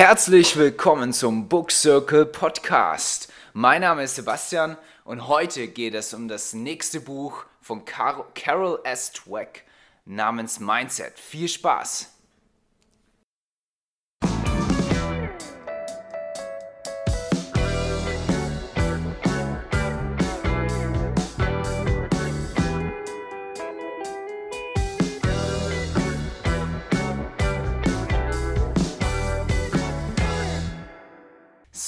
Herzlich willkommen zum Book Circle Podcast. Mein Name ist Sebastian und heute geht es um das nächste Buch von Car Carol S. Dweck namens Mindset. Viel Spaß!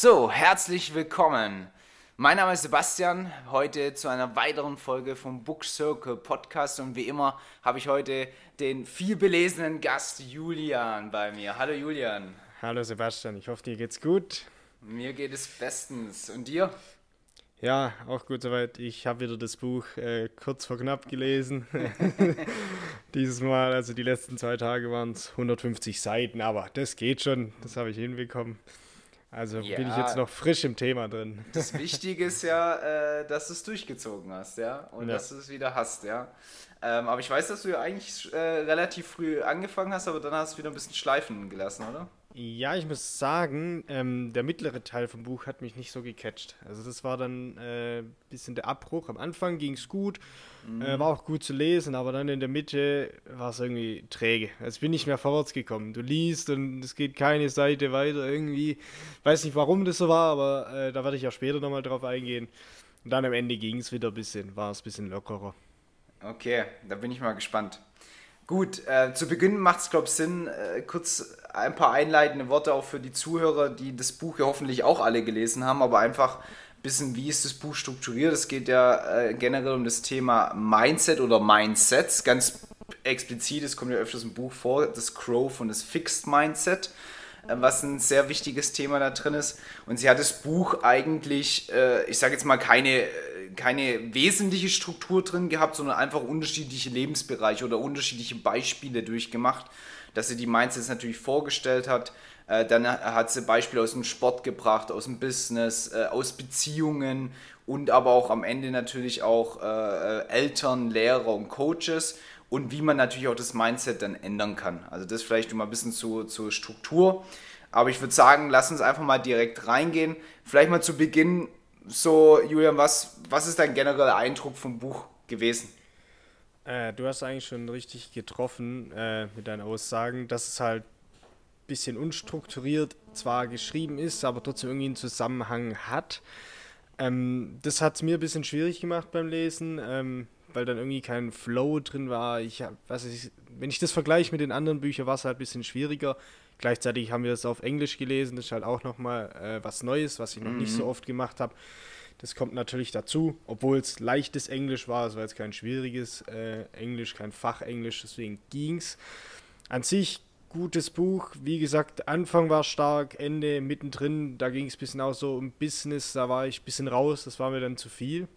So, herzlich willkommen. Mein Name ist Sebastian, heute zu einer weiteren Folge vom Book Circle Podcast und wie immer habe ich heute den vielbelesenen Gast Julian bei mir. Hallo Julian. Hallo Sebastian, ich hoffe dir geht's gut. Mir geht es bestens. Und dir? Ja, auch gut soweit. Ich habe wieder das Buch äh, kurz vor knapp gelesen. Dieses Mal, also die letzten zwei Tage waren es 150 Seiten, aber das geht schon, das habe ich hinbekommen. Also ja, bin ich jetzt noch frisch im Thema drin. Das Wichtige ist ja, äh, dass du es durchgezogen hast, ja, und ja. dass du es wieder hast, ja. Ähm, aber ich weiß, dass du ja eigentlich äh, relativ früh angefangen hast, aber dann hast du wieder ein bisschen schleifen gelassen, oder? Ja, ich muss sagen, ähm, der mittlere Teil vom Buch hat mich nicht so gecatcht. Also das war dann ein äh, bisschen der Abbruch. Am Anfang ging es gut, mhm. äh, war auch gut zu lesen, aber dann in der Mitte war es irgendwie träge. Also bin nicht mehr vorwärts gekommen. Du liest und es geht keine Seite weiter irgendwie. Weiß nicht, warum das so war, aber äh, da werde ich ja später nochmal drauf eingehen. Und dann am Ende ging es wieder ein bisschen, war es ein bisschen lockerer. Okay, da bin ich mal gespannt. Gut, äh, zu Beginn macht es, glaube ich, Sinn, äh, kurz ein paar einleitende Worte auch für die Zuhörer, die das Buch ja hoffentlich auch alle gelesen haben, aber einfach ein bisschen, wie ist das Buch strukturiert. Es geht ja äh, generell um das Thema Mindset oder Mindsets. Ganz explizit, es kommt ja öfters im Buch vor, das Growth und das Fixed Mindset, was ein sehr wichtiges Thema da drin ist. Und sie hat das Buch eigentlich, äh, ich sage jetzt mal, keine keine wesentliche Struktur drin gehabt, sondern einfach unterschiedliche Lebensbereiche oder unterschiedliche Beispiele durchgemacht, dass sie die Mindsets natürlich vorgestellt hat. Äh, dann hat sie Beispiele aus dem Sport gebracht, aus dem Business, äh, aus Beziehungen und aber auch am Ende natürlich auch Eltern, Lehrer und Coaches und wie man natürlich auch das Mindset dann ändern kann. Also das vielleicht mal ein bisschen zu, zur Struktur. Aber ich würde sagen, lass uns einfach mal direkt reingehen. Vielleicht mal zu Beginn so, Julian, was, was ist dein genereller Eindruck vom Buch gewesen? Äh, du hast eigentlich schon richtig getroffen äh, mit deinen Aussagen, dass es halt ein bisschen unstrukturiert zwar geschrieben ist, aber trotzdem irgendwie einen Zusammenhang hat. Ähm, das hat es mir ein bisschen schwierig gemacht beim Lesen, ähm, weil dann irgendwie kein Flow drin war. Ich, was ich, wenn ich das vergleiche mit den anderen Büchern, war es halt ein bisschen schwieriger. Gleichzeitig haben wir es auf Englisch gelesen, das ist halt auch nochmal äh, was Neues, was ich noch mhm. nicht so mhm. oft gemacht habe. Das kommt natürlich dazu, obwohl es leichtes Englisch war, es war jetzt kein schwieriges äh, Englisch, kein Fachenglisch, deswegen ging es. An sich gutes Buch, wie gesagt, Anfang war stark, Ende mittendrin, da ging es ein bisschen auch so um Business, da war ich ein bisschen raus, das war mir dann zu viel.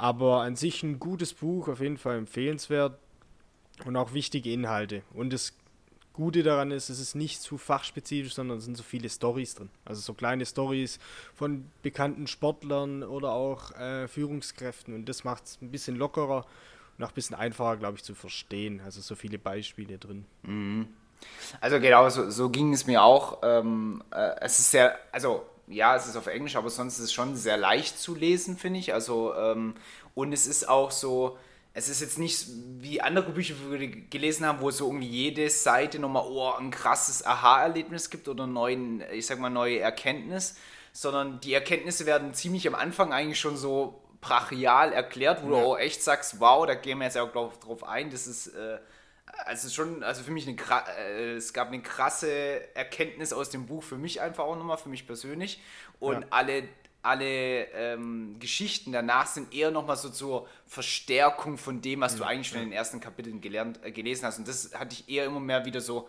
Aber an sich ein gutes Buch, auf jeden Fall empfehlenswert und auch wichtige Inhalte. Und es Gute daran ist, es ist nicht zu fachspezifisch, sondern es sind so viele Stories drin. Also so kleine Stories von bekannten Sportlern oder auch äh, Führungskräften. Und das macht es ein bisschen lockerer und auch ein bisschen einfacher, glaube ich, zu verstehen. Also so viele Beispiele drin. Mhm. Also genau, so, so, ging es mir auch. Ähm, äh, es ist sehr, also ja, es ist auf Englisch, aber sonst ist es schon sehr leicht zu lesen, finde ich. Also ähm, und es ist auch so, es ist jetzt nicht wie andere Bücher, die wir gelesen haben, wo es so irgendwie jede Seite nochmal oh, ein krasses Aha-Erlebnis gibt oder neuen, ich sag mal, neue Erkenntnis, sondern die Erkenntnisse werden ziemlich am Anfang eigentlich schon so brachial erklärt, wo ja. du auch echt sagst, wow, da gehen wir jetzt auch glaub, drauf ein, das ist äh, also schon, also für mich eine äh, es gab eine krasse Erkenntnis aus dem Buch für mich einfach auch nochmal, für mich persönlich und ja. alle alle ähm, Geschichten danach sind eher nochmal so zur Verstärkung von dem, was du eigentlich schon in den ersten Kapiteln gelernt, äh, gelesen hast. Und das hatte ich eher immer mehr wieder so,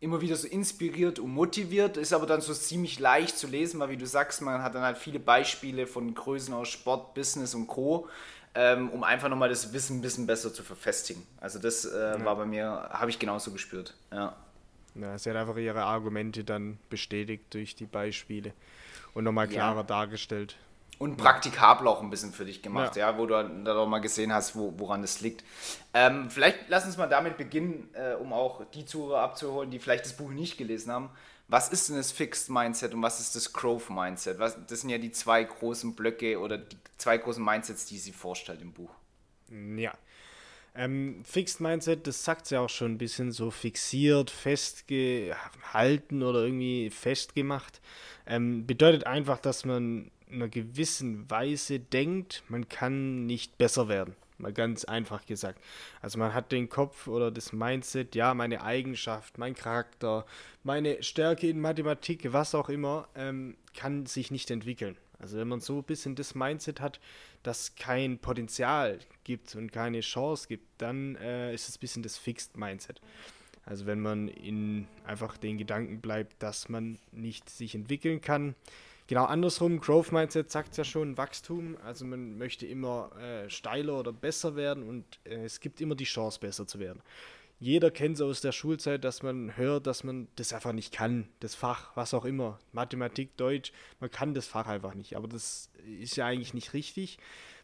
immer wieder so inspiriert und motiviert. Ist aber dann so ziemlich leicht zu lesen, weil wie du sagst, man hat dann halt viele Beispiele von Größen aus Sport, Business und Co., ähm, um einfach nochmal das Wissen ein bisschen besser zu verfestigen. Also das äh, ja. war bei mir, habe ich genauso gespürt. Ja. Ja, sie hat einfach ihre Argumente dann bestätigt durch die Beispiele und nochmal klarer ja. dargestellt. Und praktikabel auch ein bisschen für dich gemacht, ja, ja wo du dann auch mal gesehen hast, wo, woran es liegt. Ähm, vielleicht lass uns mal damit beginnen, äh, um auch die Zuhörer abzuholen, die vielleicht das Buch nicht gelesen haben. was ist denn das Fixed Mindset und was ist das Growth Mindset? Was, das sind ja die zwei großen Blöcke oder die zwei großen Mindsets, die sie vorstellt im Buch. Ja. Ähm, Fixed Mindset, das sagt sie ja auch schon ein bisschen so fixiert, festgehalten oder irgendwie festgemacht. Ähm, bedeutet einfach, dass man einer gewissen Weise denkt, man kann nicht besser werden. Mal ganz einfach gesagt. Also man hat den Kopf oder das Mindset, ja, meine Eigenschaft, mein Charakter, meine Stärke in Mathematik, was auch immer, ähm, kann sich nicht entwickeln. Also wenn man so ein bisschen das Mindset hat, dass kein Potenzial gibt und keine Chance gibt, dann äh, ist es ein bisschen das Fixed Mindset. Also wenn man in einfach den Gedanken bleibt, dass man nicht sich entwickeln kann, Genau andersrum, Growth Mindset sagt ja schon Wachstum. Also man möchte immer äh, steiler oder besser werden und äh, es gibt immer die Chance, besser zu werden. Jeder kennt es aus der Schulzeit, dass man hört, dass man das einfach nicht kann. Das Fach, was auch immer. Mathematik, Deutsch, man kann das Fach einfach nicht. Aber das ist ja eigentlich nicht richtig,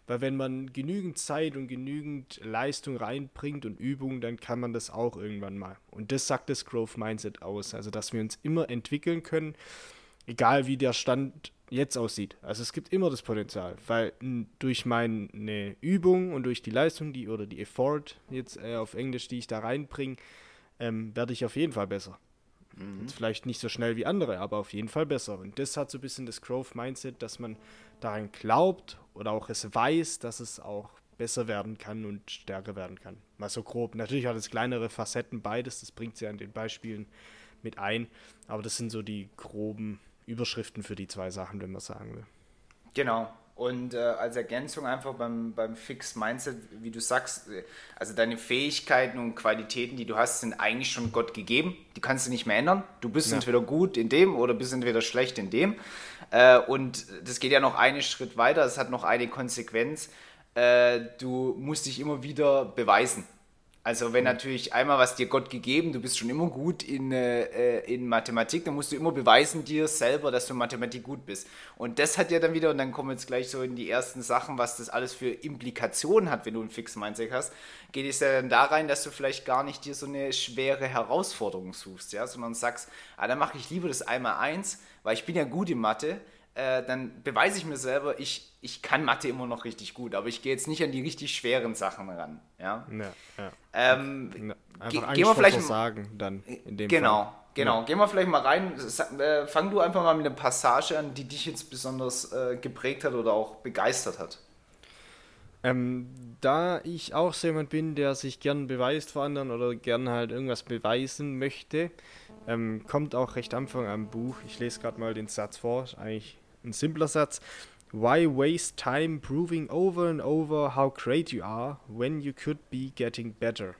weil wenn man genügend Zeit und genügend Leistung reinbringt und Übung, dann kann man das auch irgendwann mal. Und das sagt das Growth Mindset aus. Also dass wir uns immer entwickeln können egal wie der Stand jetzt aussieht. Also es gibt immer das Potenzial, weil durch meine Übung und durch die Leistung, die oder die Effort jetzt äh, auf Englisch, die ich da reinbringe, ähm, werde ich auf jeden Fall besser. Mhm. vielleicht nicht so schnell wie andere, aber auf jeden Fall besser. Und das hat so ein bisschen das Growth Mindset, dass man daran glaubt oder auch es weiß, dass es auch besser werden kann und stärker werden kann. Mal so grob. Natürlich hat es kleinere Facetten, beides, das bringt sie an den Beispielen mit ein, aber das sind so die groben Überschriften für die zwei Sachen, wenn man sagen will. Genau. Und äh, als Ergänzung einfach beim, beim Fixed Mindset, wie du sagst, äh, also deine Fähigkeiten und Qualitäten, die du hast, sind eigentlich schon Gott gegeben. Die kannst du nicht mehr ändern. Du bist ja. entweder gut in dem oder bist entweder schlecht in dem. Äh, und das geht ja noch einen Schritt weiter. Es hat noch eine Konsequenz. Äh, du musst dich immer wieder beweisen. Also wenn natürlich einmal was dir Gott gegeben, du bist schon immer gut in, äh, in Mathematik, dann musst du immer beweisen dir selber, dass du in Mathematik gut bist. Und das hat ja dann wieder, und dann kommen wir jetzt gleich so in die ersten Sachen, was das alles für Implikationen hat, wenn du ein fixes Mindset hast, geht es ja dann da rein, dass du vielleicht gar nicht dir so eine schwere Herausforderung suchst, ja, sondern sagst, ah, dann mache ich lieber das einmal eins, weil ich bin ja gut in Mathe, äh, dann beweise ich mir selber, ich, ich kann Mathe immer noch richtig gut, aber ich gehe jetzt nicht an die richtig schweren Sachen ran. Ja, ja, ja. Ähm, Einfach ge gehen wir vielleicht sagen dann in dem Genau, Fall. genau. Ja. Gehen wir vielleicht mal rein. Äh, fang du einfach mal mit einer Passage an, die dich jetzt besonders äh, geprägt hat oder auch begeistert hat. Ähm, da ich auch so jemand bin, der sich gern beweist vor anderen oder gern halt irgendwas beweisen möchte, ähm, kommt auch recht am Anfang am Buch. Ich lese gerade mal den Satz vor, ist eigentlich ein simpler Satz. Why waste time proving over and over how great you are when you could be getting better?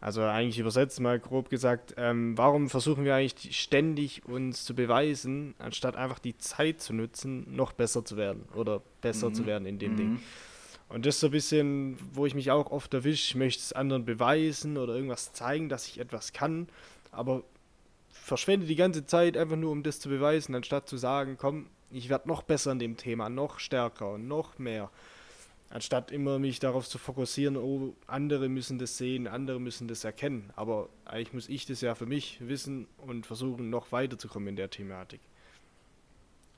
Also eigentlich übersetzt mal grob gesagt, ähm, warum versuchen wir eigentlich ständig uns zu beweisen, anstatt einfach die Zeit zu nutzen, noch besser zu werden oder besser mhm. zu werden in dem mhm. Ding. Und das ist so ein bisschen, wo ich mich auch oft erwische, ich möchte es anderen beweisen oder irgendwas zeigen, dass ich etwas kann, aber verschwende die ganze Zeit einfach nur, um das zu beweisen, anstatt zu sagen, komm, ich werde noch besser in dem Thema, noch stärker und noch mehr. Anstatt immer mich darauf zu fokussieren, oh, andere müssen das sehen, andere müssen das erkennen. Aber eigentlich muss ich das ja für mich wissen und versuchen, noch weiterzukommen in der Thematik.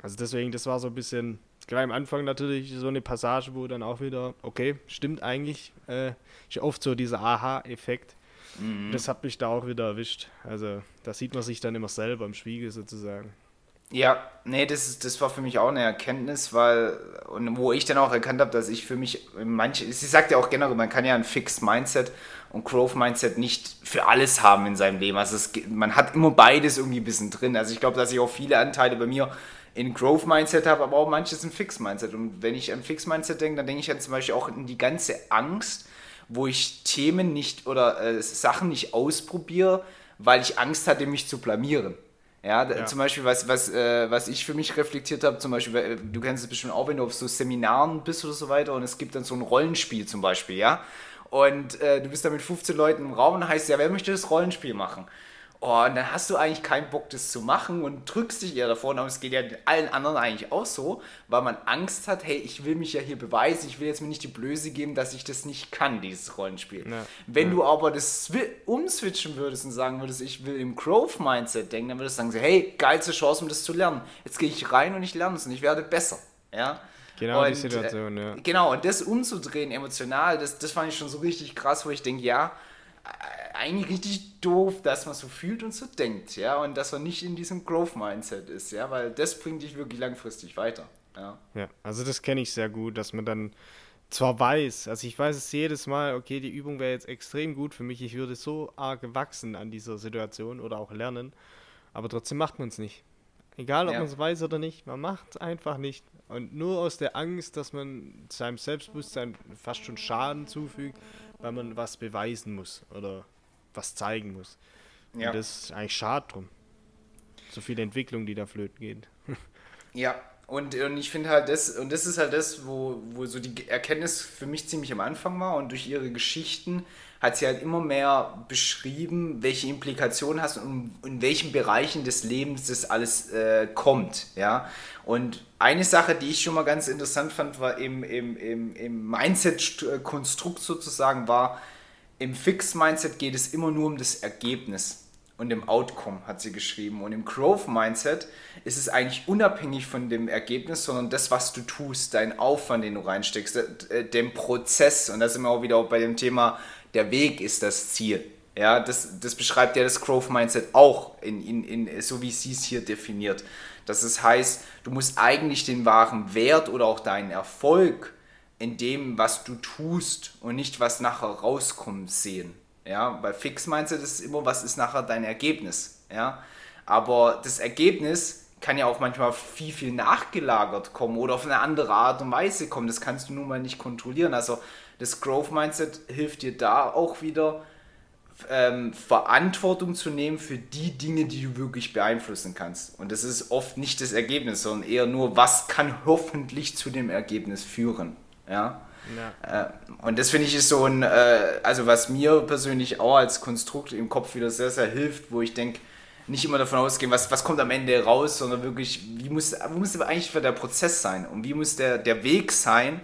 Also deswegen, das war so ein bisschen, gleich am Anfang natürlich so eine Passage, wo dann auch wieder, okay, stimmt eigentlich, äh, ist oft so dieser Aha-Effekt. Mhm. Das hat mich da auch wieder erwischt. Also da sieht man sich dann immer selber im Spiegel sozusagen. Ja, nee, das, das war für mich auch eine Erkenntnis, weil, und wo ich dann auch erkannt habe, dass ich für mich, manche, sie sagt ja auch generell, man kann ja ein Fixed Mindset und Growth Mindset nicht für alles haben in seinem Leben. Also es, man hat immer beides irgendwie ein bisschen drin. Also ich glaube, dass ich auch viele Anteile bei mir in Growth Mindset habe, aber auch manches in Fixed Mindset. Und wenn ich an Fixed Mindset denke, dann denke ich an zum Beispiel auch in die ganze Angst, wo ich Themen nicht oder äh, Sachen nicht ausprobiere, weil ich Angst hatte, mich zu blamieren. Ja, ja, zum Beispiel, was, was, äh, was ich für mich reflektiert habe, zum Beispiel, äh, du kennst es bestimmt auch, wenn du auf so Seminaren bist oder so weiter und es gibt dann so ein Rollenspiel zum Beispiel, ja. Und äh, du bist da mit 15 Leuten im Raum und heißt, ja, wer möchte das Rollenspiel machen? Oh, und dann hast du eigentlich keinen Bock, das zu machen und drückst dich eher davor. Und es geht ja allen anderen eigentlich auch so, weil man Angst hat, hey, ich will mich ja hier beweisen, ich will jetzt mir nicht die Blöße geben, dass ich das nicht kann, dieses Rollenspiel. Ja. Wenn ja. du aber das umswitchen würdest und sagen würdest, ich will im Growth-Mindset denken, dann würdest du sagen, hey, geilste Chance, um das zu lernen. Jetzt gehe ich rein und ich lerne es und ich werde besser. Ja. Genau und, die Situation, ja. Genau, und das umzudrehen emotional, das, das fand ich schon so richtig krass, wo ich denke, ja, eigentlich richtig doof, dass man so fühlt und so denkt, ja, und dass man nicht in diesem Growth-Mindset ist, ja, weil das bringt dich wirklich langfristig weiter, ja. Ja, also das kenne ich sehr gut, dass man dann zwar weiß, also ich weiß es jedes Mal, okay, die Übung wäre jetzt extrem gut für mich, ich würde so arg wachsen an dieser Situation oder auch lernen, aber trotzdem macht man es nicht. Egal, ob ja. man es weiß oder nicht, man macht es einfach nicht. Und nur aus der Angst, dass man seinem Selbstbewusstsein fast schon Schaden zufügt, weil man was beweisen muss oder was zeigen muss. Ja. Und das ist eigentlich schade drum. So viel Entwicklung, die da flöten geht. ja, und, und ich finde halt das, und das ist halt das, wo, wo so die Erkenntnis für mich ziemlich am Anfang war und durch ihre Geschichten hat sie halt immer mehr beschrieben, welche Implikationen hast und in welchen Bereichen des Lebens das alles äh, kommt. Ja? Und eine Sache, die ich schon mal ganz interessant fand, war im, im, im, im Mindset-Konstrukt sozusagen, war, im Fixed-Mindset geht es immer nur um das Ergebnis und im Outcome, hat sie geschrieben. Und im Growth-Mindset ist es eigentlich unabhängig von dem Ergebnis, sondern das, was du tust, dein Aufwand, den du reinsteckst, äh, dem Prozess. Und da sind wir auch wieder bei dem Thema der Weg ist das Ziel. Ja, das, das beschreibt ja das Growth Mindset auch, in, in, in, so wie sie es hier definiert. Dass es heißt, du musst eigentlich den wahren Wert oder auch deinen Erfolg in dem, was du tust und nicht, was nachher rauskommt, sehen. Ja, bei Fix Mindset ist es immer, was ist nachher dein Ergebnis. Ja, aber das Ergebnis kann ja auch manchmal viel, viel nachgelagert kommen oder auf eine andere Art und Weise kommen. Das kannst du nun mal nicht kontrollieren. Also das Growth Mindset hilft dir da auch wieder, ähm, Verantwortung zu nehmen für die Dinge, die du wirklich beeinflussen kannst. Und das ist oft nicht das Ergebnis, sondern eher nur, was kann hoffentlich zu dem Ergebnis führen. Ja. ja. Äh, und das finde ich ist so ein, äh, also was mir persönlich auch als Konstrukt im Kopf wieder sehr, sehr hilft, wo ich denke, nicht immer davon ausgehen, was, was kommt am Ende raus, sondern wirklich, wie muss, wo muss eigentlich der Prozess sein und wie muss der, der Weg sein,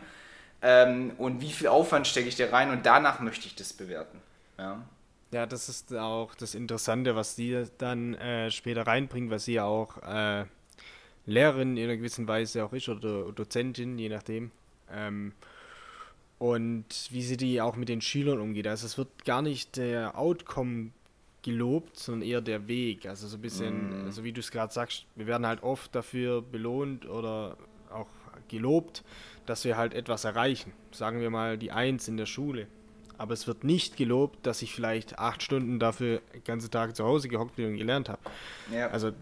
ähm, und wie viel Aufwand stecke ich da rein und danach möchte ich das bewerten. Ja. Ja, das ist auch das Interessante, was sie dann äh, später reinbringt, weil sie ja auch äh, Lehrerin in einer gewissen Weise auch ist oder Dozentin, je nachdem. Ähm, und wie sie die auch mit den Schülern umgeht. Also es wird gar nicht der Outcome gelobt, sondern eher der Weg. Also so ein bisschen, mm. also wie du es gerade sagst, wir werden halt oft dafür belohnt oder auch gelobt, dass wir halt etwas erreichen. Sagen wir mal die Eins in der Schule. Aber es wird nicht gelobt, dass ich vielleicht acht Stunden dafür den ganzen Tag zu Hause gehockt bin und gelernt habe. Ja. Also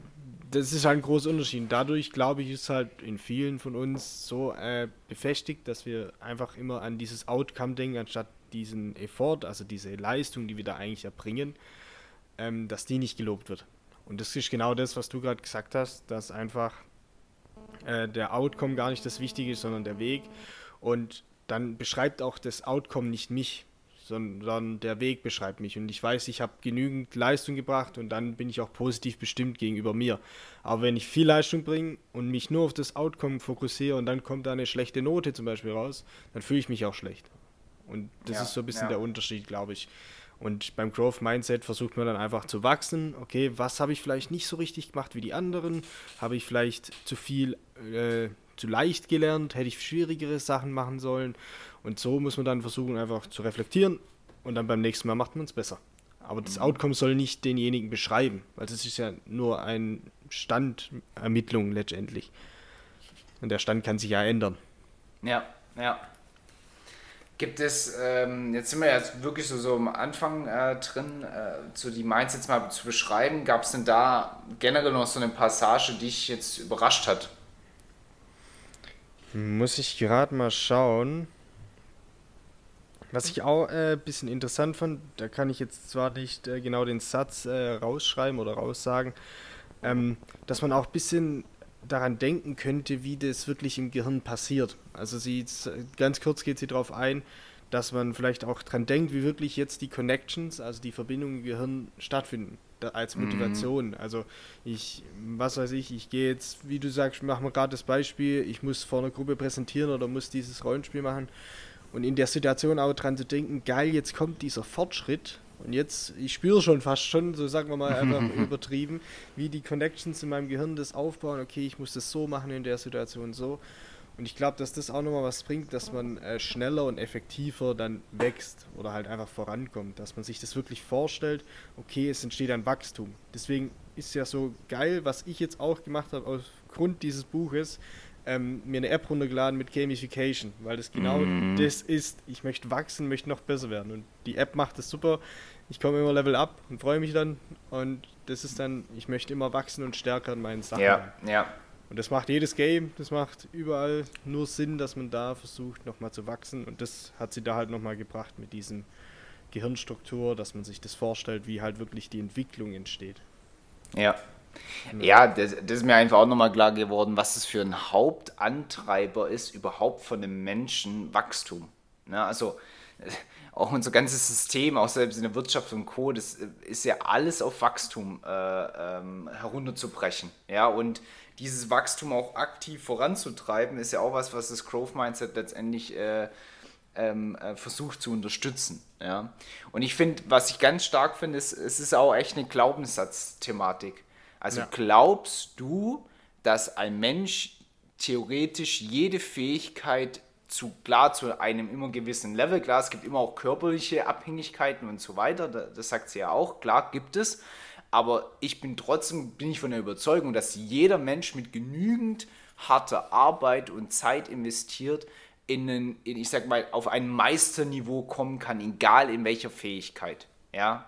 das ist halt ein großer Unterschied. Dadurch, glaube ich, ist halt in vielen von uns so äh, befestigt, dass wir einfach immer an dieses Outcome denken, anstatt diesen Effort, also diese Leistung, die wir da eigentlich erbringen, ähm, dass die nicht gelobt wird. Und das ist genau das, was du gerade gesagt hast, dass einfach äh, der Outcome gar nicht das Wichtige ist, sondern der Weg. Und dann beschreibt auch das Outcome nicht mich, sondern der Weg beschreibt mich. Und ich weiß, ich habe genügend Leistung gebracht und dann bin ich auch positiv bestimmt gegenüber mir. Aber wenn ich viel Leistung bringe und mich nur auf das Outcome fokussiere und dann kommt da eine schlechte Note zum Beispiel raus, dann fühle ich mich auch schlecht. Und das ja, ist so ein bisschen ja. der Unterschied, glaube ich. Und beim Growth Mindset versucht man dann einfach zu wachsen. Okay, was habe ich vielleicht nicht so richtig gemacht wie die anderen? Habe ich vielleicht zu viel, äh, zu leicht gelernt? Hätte ich schwierigere Sachen machen sollen? Und so muss man dann versuchen, einfach zu reflektieren und dann beim nächsten Mal macht man es besser. Aber das mhm. Outcome soll nicht denjenigen beschreiben, weil das ist ja nur eine Standermittlung letztendlich. Und der Stand kann sich ja ändern. Ja, ja. Gibt es, ähm, jetzt sind wir jetzt wirklich so, so am Anfang äh, drin, äh, so die Mindsets mal zu beschreiben. Gab es denn da generell noch so eine Passage, die dich jetzt überrascht hat? Muss ich gerade mal schauen. Was ich auch ein äh, bisschen interessant fand, da kann ich jetzt zwar nicht äh, genau den Satz äh, rausschreiben oder raussagen, ähm, dass man auch ein bisschen daran denken könnte, wie das wirklich im Gehirn passiert. Also sie ganz kurz geht sie darauf ein, dass man vielleicht auch dran denkt, wie wirklich jetzt die Connections, also die Verbindungen im Gehirn stattfinden als mhm. Motivation. Mhm. Also ich, was weiß ich, ich gehe jetzt, wie du sagst, machen wir gerade das Beispiel, ich muss vor einer Gruppe präsentieren oder muss dieses Rollenspiel machen und in der Situation auch dran zu denken, geil, jetzt kommt dieser Fortschritt und jetzt, ich spüre schon fast schon, so sagen wir mal einfach übertrieben, wie die Connections in meinem Gehirn das aufbauen, okay, ich muss das so machen in der Situation so und ich glaube, dass das auch nochmal was bringt, dass man äh, schneller und effektiver dann wächst oder halt einfach vorankommt. Dass man sich das wirklich vorstellt, okay, es entsteht ein Wachstum. Deswegen ist ja so geil, was ich jetzt auch gemacht habe aufgrund dieses Buches, ähm, mir eine App runtergeladen mit Gamification, weil das genau mm. das ist. Ich möchte wachsen, möchte noch besser werden. Und die App macht das super. Ich komme immer Level up und freue mich dann. Und das ist dann, ich möchte immer wachsen und stärker in meinen Sachen. Ja, ja. Und das macht jedes Game, das macht überall nur Sinn, dass man da versucht, nochmal zu wachsen. Und das hat sie da halt nochmal gebracht mit diesem Gehirnstruktur, dass man sich das vorstellt, wie halt wirklich die Entwicklung entsteht. Ja. Ja, das, das ist mir einfach auch nochmal klar geworden, was das für ein Hauptantreiber ist, überhaupt von einem Menschen Wachstum. Ja, ne, also auch unser ganzes System, auch selbst in der Wirtschaft und Co., das ist ja alles auf Wachstum äh, ähm, herunterzubrechen. Ja, und dieses Wachstum auch aktiv voranzutreiben, ist ja auch was, was das Growth Mindset letztendlich äh, ähm, äh, versucht zu unterstützen. Ja? Und ich finde, was ich ganz stark finde, ist, es ist auch echt eine Glaubenssatzthematik. Also ja. glaubst du, dass ein Mensch theoretisch jede Fähigkeit zu klar zu einem immer gewissen Level, klar, es gibt immer auch körperliche Abhängigkeiten und so weiter, das sagt sie ja auch, klar gibt es, aber ich bin trotzdem, bin ich von der Überzeugung, dass jeder Mensch mit genügend harter Arbeit und Zeit investiert, in, einen, in ich sag mal, auf ein Meisterniveau kommen kann, egal in welcher Fähigkeit. Ja.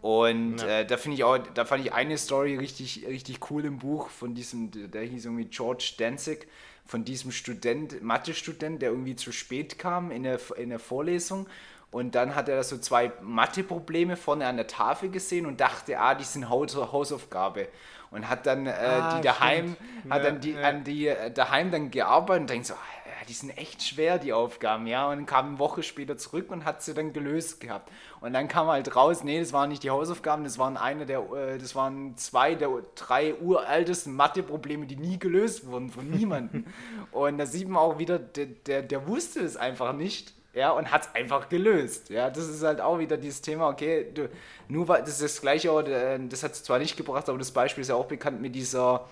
Und ja. äh, da finde ich auch, da fand ich eine Story richtig, richtig cool im Buch von diesem, der hieß irgendwie George Danzig, von diesem Student, Mathe-Student, der irgendwie zu spät kam in der, in der Vorlesung und dann hat er so zwei Mathe-Probleme vorne an der Tafel gesehen und dachte, ah, die sind Hausaufgabe. Und hat dann äh, ah, die daheim, stimmt. hat ja, dann die, ja. an die äh, daheim dann gearbeitet und denkt so, ah, die sind echt schwer, die Aufgaben, ja. Und kam eine Woche später zurück und hat sie dann gelöst gehabt. Und dann kam halt raus, nee, das waren nicht die Hausaufgaben, das waren eine der, äh, das waren zwei der drei uraltesten Mathe-Probleme, die nie gelöst wurden von niemandem. und da sieht man auch wieder, der, der, der wusste es einfach nicht ja, und hat es einfach gelöst. Ja, das ist halt auch wieder dieses Thema, okay, du, nur weil, das ist das gleiche, äh, das hat es zwar nicht gebracht, aber das Beispiel ist ja auch bekannt mit dieser,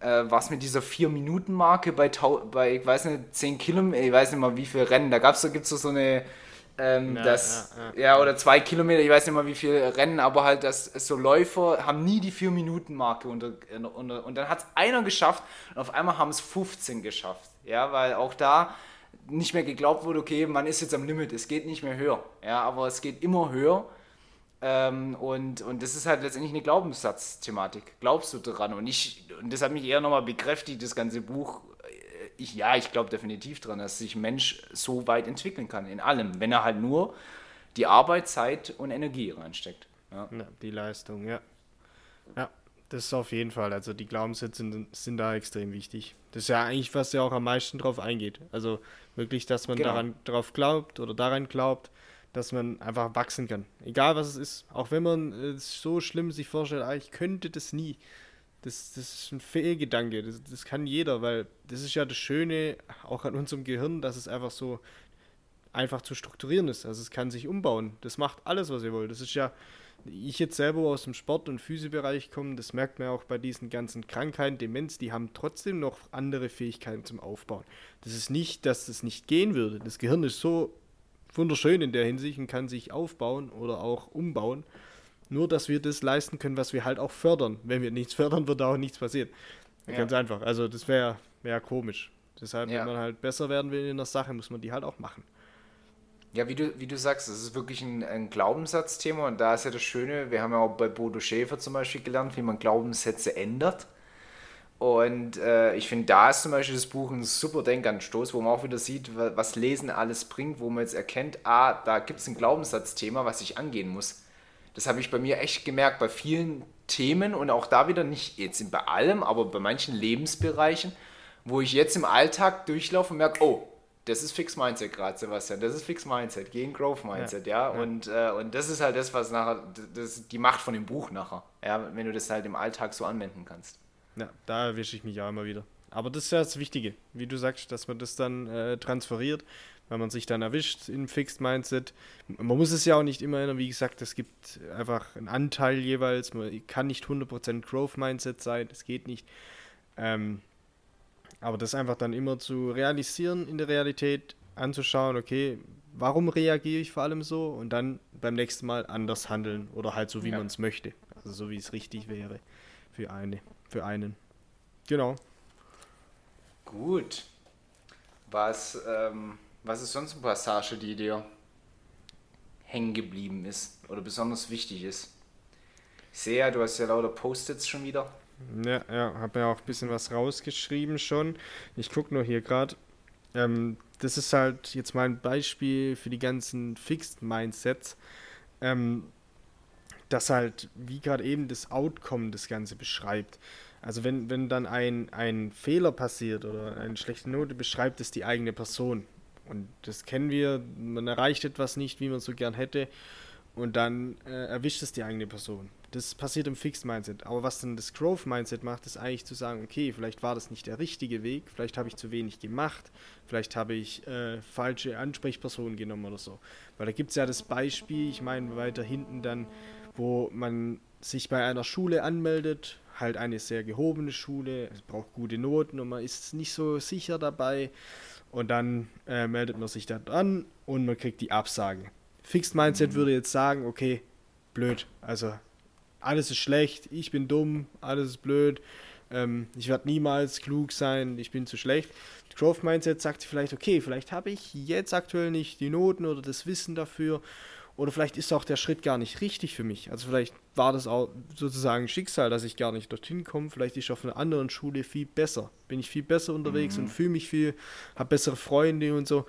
äh, was mit dieser 4-Minuten-Marke bei, bei, ich weiß nicht, 10 Kilometer, ich weiß nicht mal wie viele Rennen, da gab's, da gibt es so eine, ähm, ja, das, ja, ja. ja, oder zwei Kilometer, ich weiß nicht mal wie viele Rennen, aber halt, dass so Läufer haben nie die 4-Minuten-Marke unter, unter, und dann hat es einer geschafft und auf einmal haben es 15 geschafft, ja, weil auch da nicht mehr geglaubt wurde, okay, man ist jetzt am Limit, es geht nicht mehr höher. Ja, aber es geht immer höher. Ähm, und, und das ist halt letztendlich eine Glaubenssatzthematik. Glaubst du daran? Und, ich, und das hat mich eher nochmal bekräftigt, das ganze Buch. Ich, ja, ich glaube definitiv daran, dass sich Mensch so weit entwickeln kann, in allem, wenn er halt nur die Arbeit, Zeit und Energie reinsteckt. Ja. ja die Leistung, ja. Ja, das ist auf jeden Fall. Also die Glaubenssätze sind, sind da extrem wichtig. Das ist ja eigentlich, was ja auch am meisten drauf eingeht. Also wirklich, dass man genau. daran drauf glaubt oder daran glaubt, dass man einfach wachsen kann. Egal was es ist. Auch wenn man es so schlimm sich vorstellt, ah, ich könnte das nie. Das, das ist ein Fehlgedanke. Das, das kann jeder, weil das ist ja das Schöne auch an unserem Gehirn, dass es einfach so einfach zu strukturieren ist. Also es kann sich umbauen. Das macht alles, was ihr wollt. Das ist ja ich jetzt selber aus dem Sport- und Physiobereich komme, das merkt man auch bei diesen ganzen Krankheiten, Demenz, die haben trotzdem noch andere Fähigkeiten zum Aufbauen. Das ist nicht, dass es nicht gehen würde. Das Gehirn ist so wunderschön in der Hinsicht und kann sich aufbauen oder auch umbauen. Nur, dass wir das leisten können, was wir halt auch fördern. Wenn wir nichts fördern, wird auch nichts passieren. Ja. Ganz einfach. Also das wäre wär komisch. Deshalb, ja. wenn man halt besser werden will in der Sache, muss man die halt auch machen. Ja, wie du, wie du sagst, es ist wirklich ein, ein Glaubenssatzthema und da ist ja das Schöne, wir haben ja auch bei Bodo Schäfer zum Beispiel gelernt, wie man Glaubenssätze ändert. Und äh, ich finde, da ist zum Beispiel das Buch ein super Denkanstoß, wo man auch wieder sieht, was Lesen alles bringt, wo man jetzt erkennt, ah, da gibt es ein Glaubenssatzthema, was ich angehen muss. Das habe ich bei mir echt gemerkt, bei vielen Themen und auch da wieder nicht jetzt bei allem, aber bei manchen Lebensbereichen, wo ich jetzt im Alltag durchlaufe und merke, oh, das ist Fix Mindset gerade, Sebastian. Das ist Fix Mindset, gegen Growth Mindset, ja. ja? Und, äh, und das ist halt das, was nachher, das ist die Macht von dem Buch nachher, ja, wenn du das halt im Alltag so anwenden kannst. Ja, da erwische ich mich auch immer wieder. Aber das ist ja das Wichtige, wie du sagst, dass man das dann äh, transferiert, wenn man sich dann erwischt im Fixed Mindset. Man muss es ja auch nicht immer erinnern, wie gesagt, es gibt einfach einen Anteil jeweils. Man kann nicht 100% Growth Mindset sein, das geht nicht. Ähm, aber das einfach dann immer zu realisieren in der Realität, anzuschauen, okay, warum reagiere ich vor allem so und dann beim nächsten Mal anders handeln oder halt so, wie ja. man es möchte. Also so, wie es richtig wäre für eine, für einen. Genau. Gut. Was, ähm, was ist sonst eine Passage, die dir hängen geblieben ist oder besonders wichtig ist? Ich sehe ja, du hast ja lauter Post-its schon wieder. Ja, ja, habe ja auch ein bisschen was rausgeschrieben schon. Ich gucke nur hier gerade. Ähm, das ist halt jetzt mal ein Beispiel für die ganzen Fixed Mindsets, ähm, das halt, wie gerade eben, das Outcome das Ganze beschreibt. Also wenn, wenn dann ein, ein Fehler passiert oder eine schlechte Note, beschreibt es die eigene Person. Und das kennen wir, man erreicht etwas nicht, wie man so gern hätte, und dann äh, erwischt es die eigene Person. Das passiert im Fixed Mindset. Aber was dann das Growth Mindset macht, ist eigentlich zu sagen, okay, vielleicht war das nicht der richtige Weg, vielleicht habe ich zu wenig gemacht, vielleicht habe ich äh, falsche Ansprechpersonen genommen oder so. Weil da gibt es ja das Beispiel, ich meine weiter hinten dann, wo man sich bei einer Schule anmeldet, halt eine sehr gehobene Schule, es braucht gute Noten und man ist nicht so sicher dabei. Und dann äh, meldet man sich da an und man kriegt die Absage. Fixed Mindset würde jetzt sagen, okay, blöd, also alles ist schlecht, ich bin dumm, alles ist blöd, ähm, ich werde niemals klug sein, ich bin zu schlecht. Growth Mindset sagt vielleicht, okay, vielleicht habe ich jetzt aktuell nicht die Noten oder das Wissen dafür oder vielleicht ist auch der Schritt gar nicht richtig für mich. Also vielleicht war das auch sozusagen Schicksal, dass ich gar nicht dorthin komme. Vielleicht ist ich auf einer anderen Schule viel besser. Bin ich viel besser unterwegs mhm. und fühle mich viel, habe bessere Freunde und so.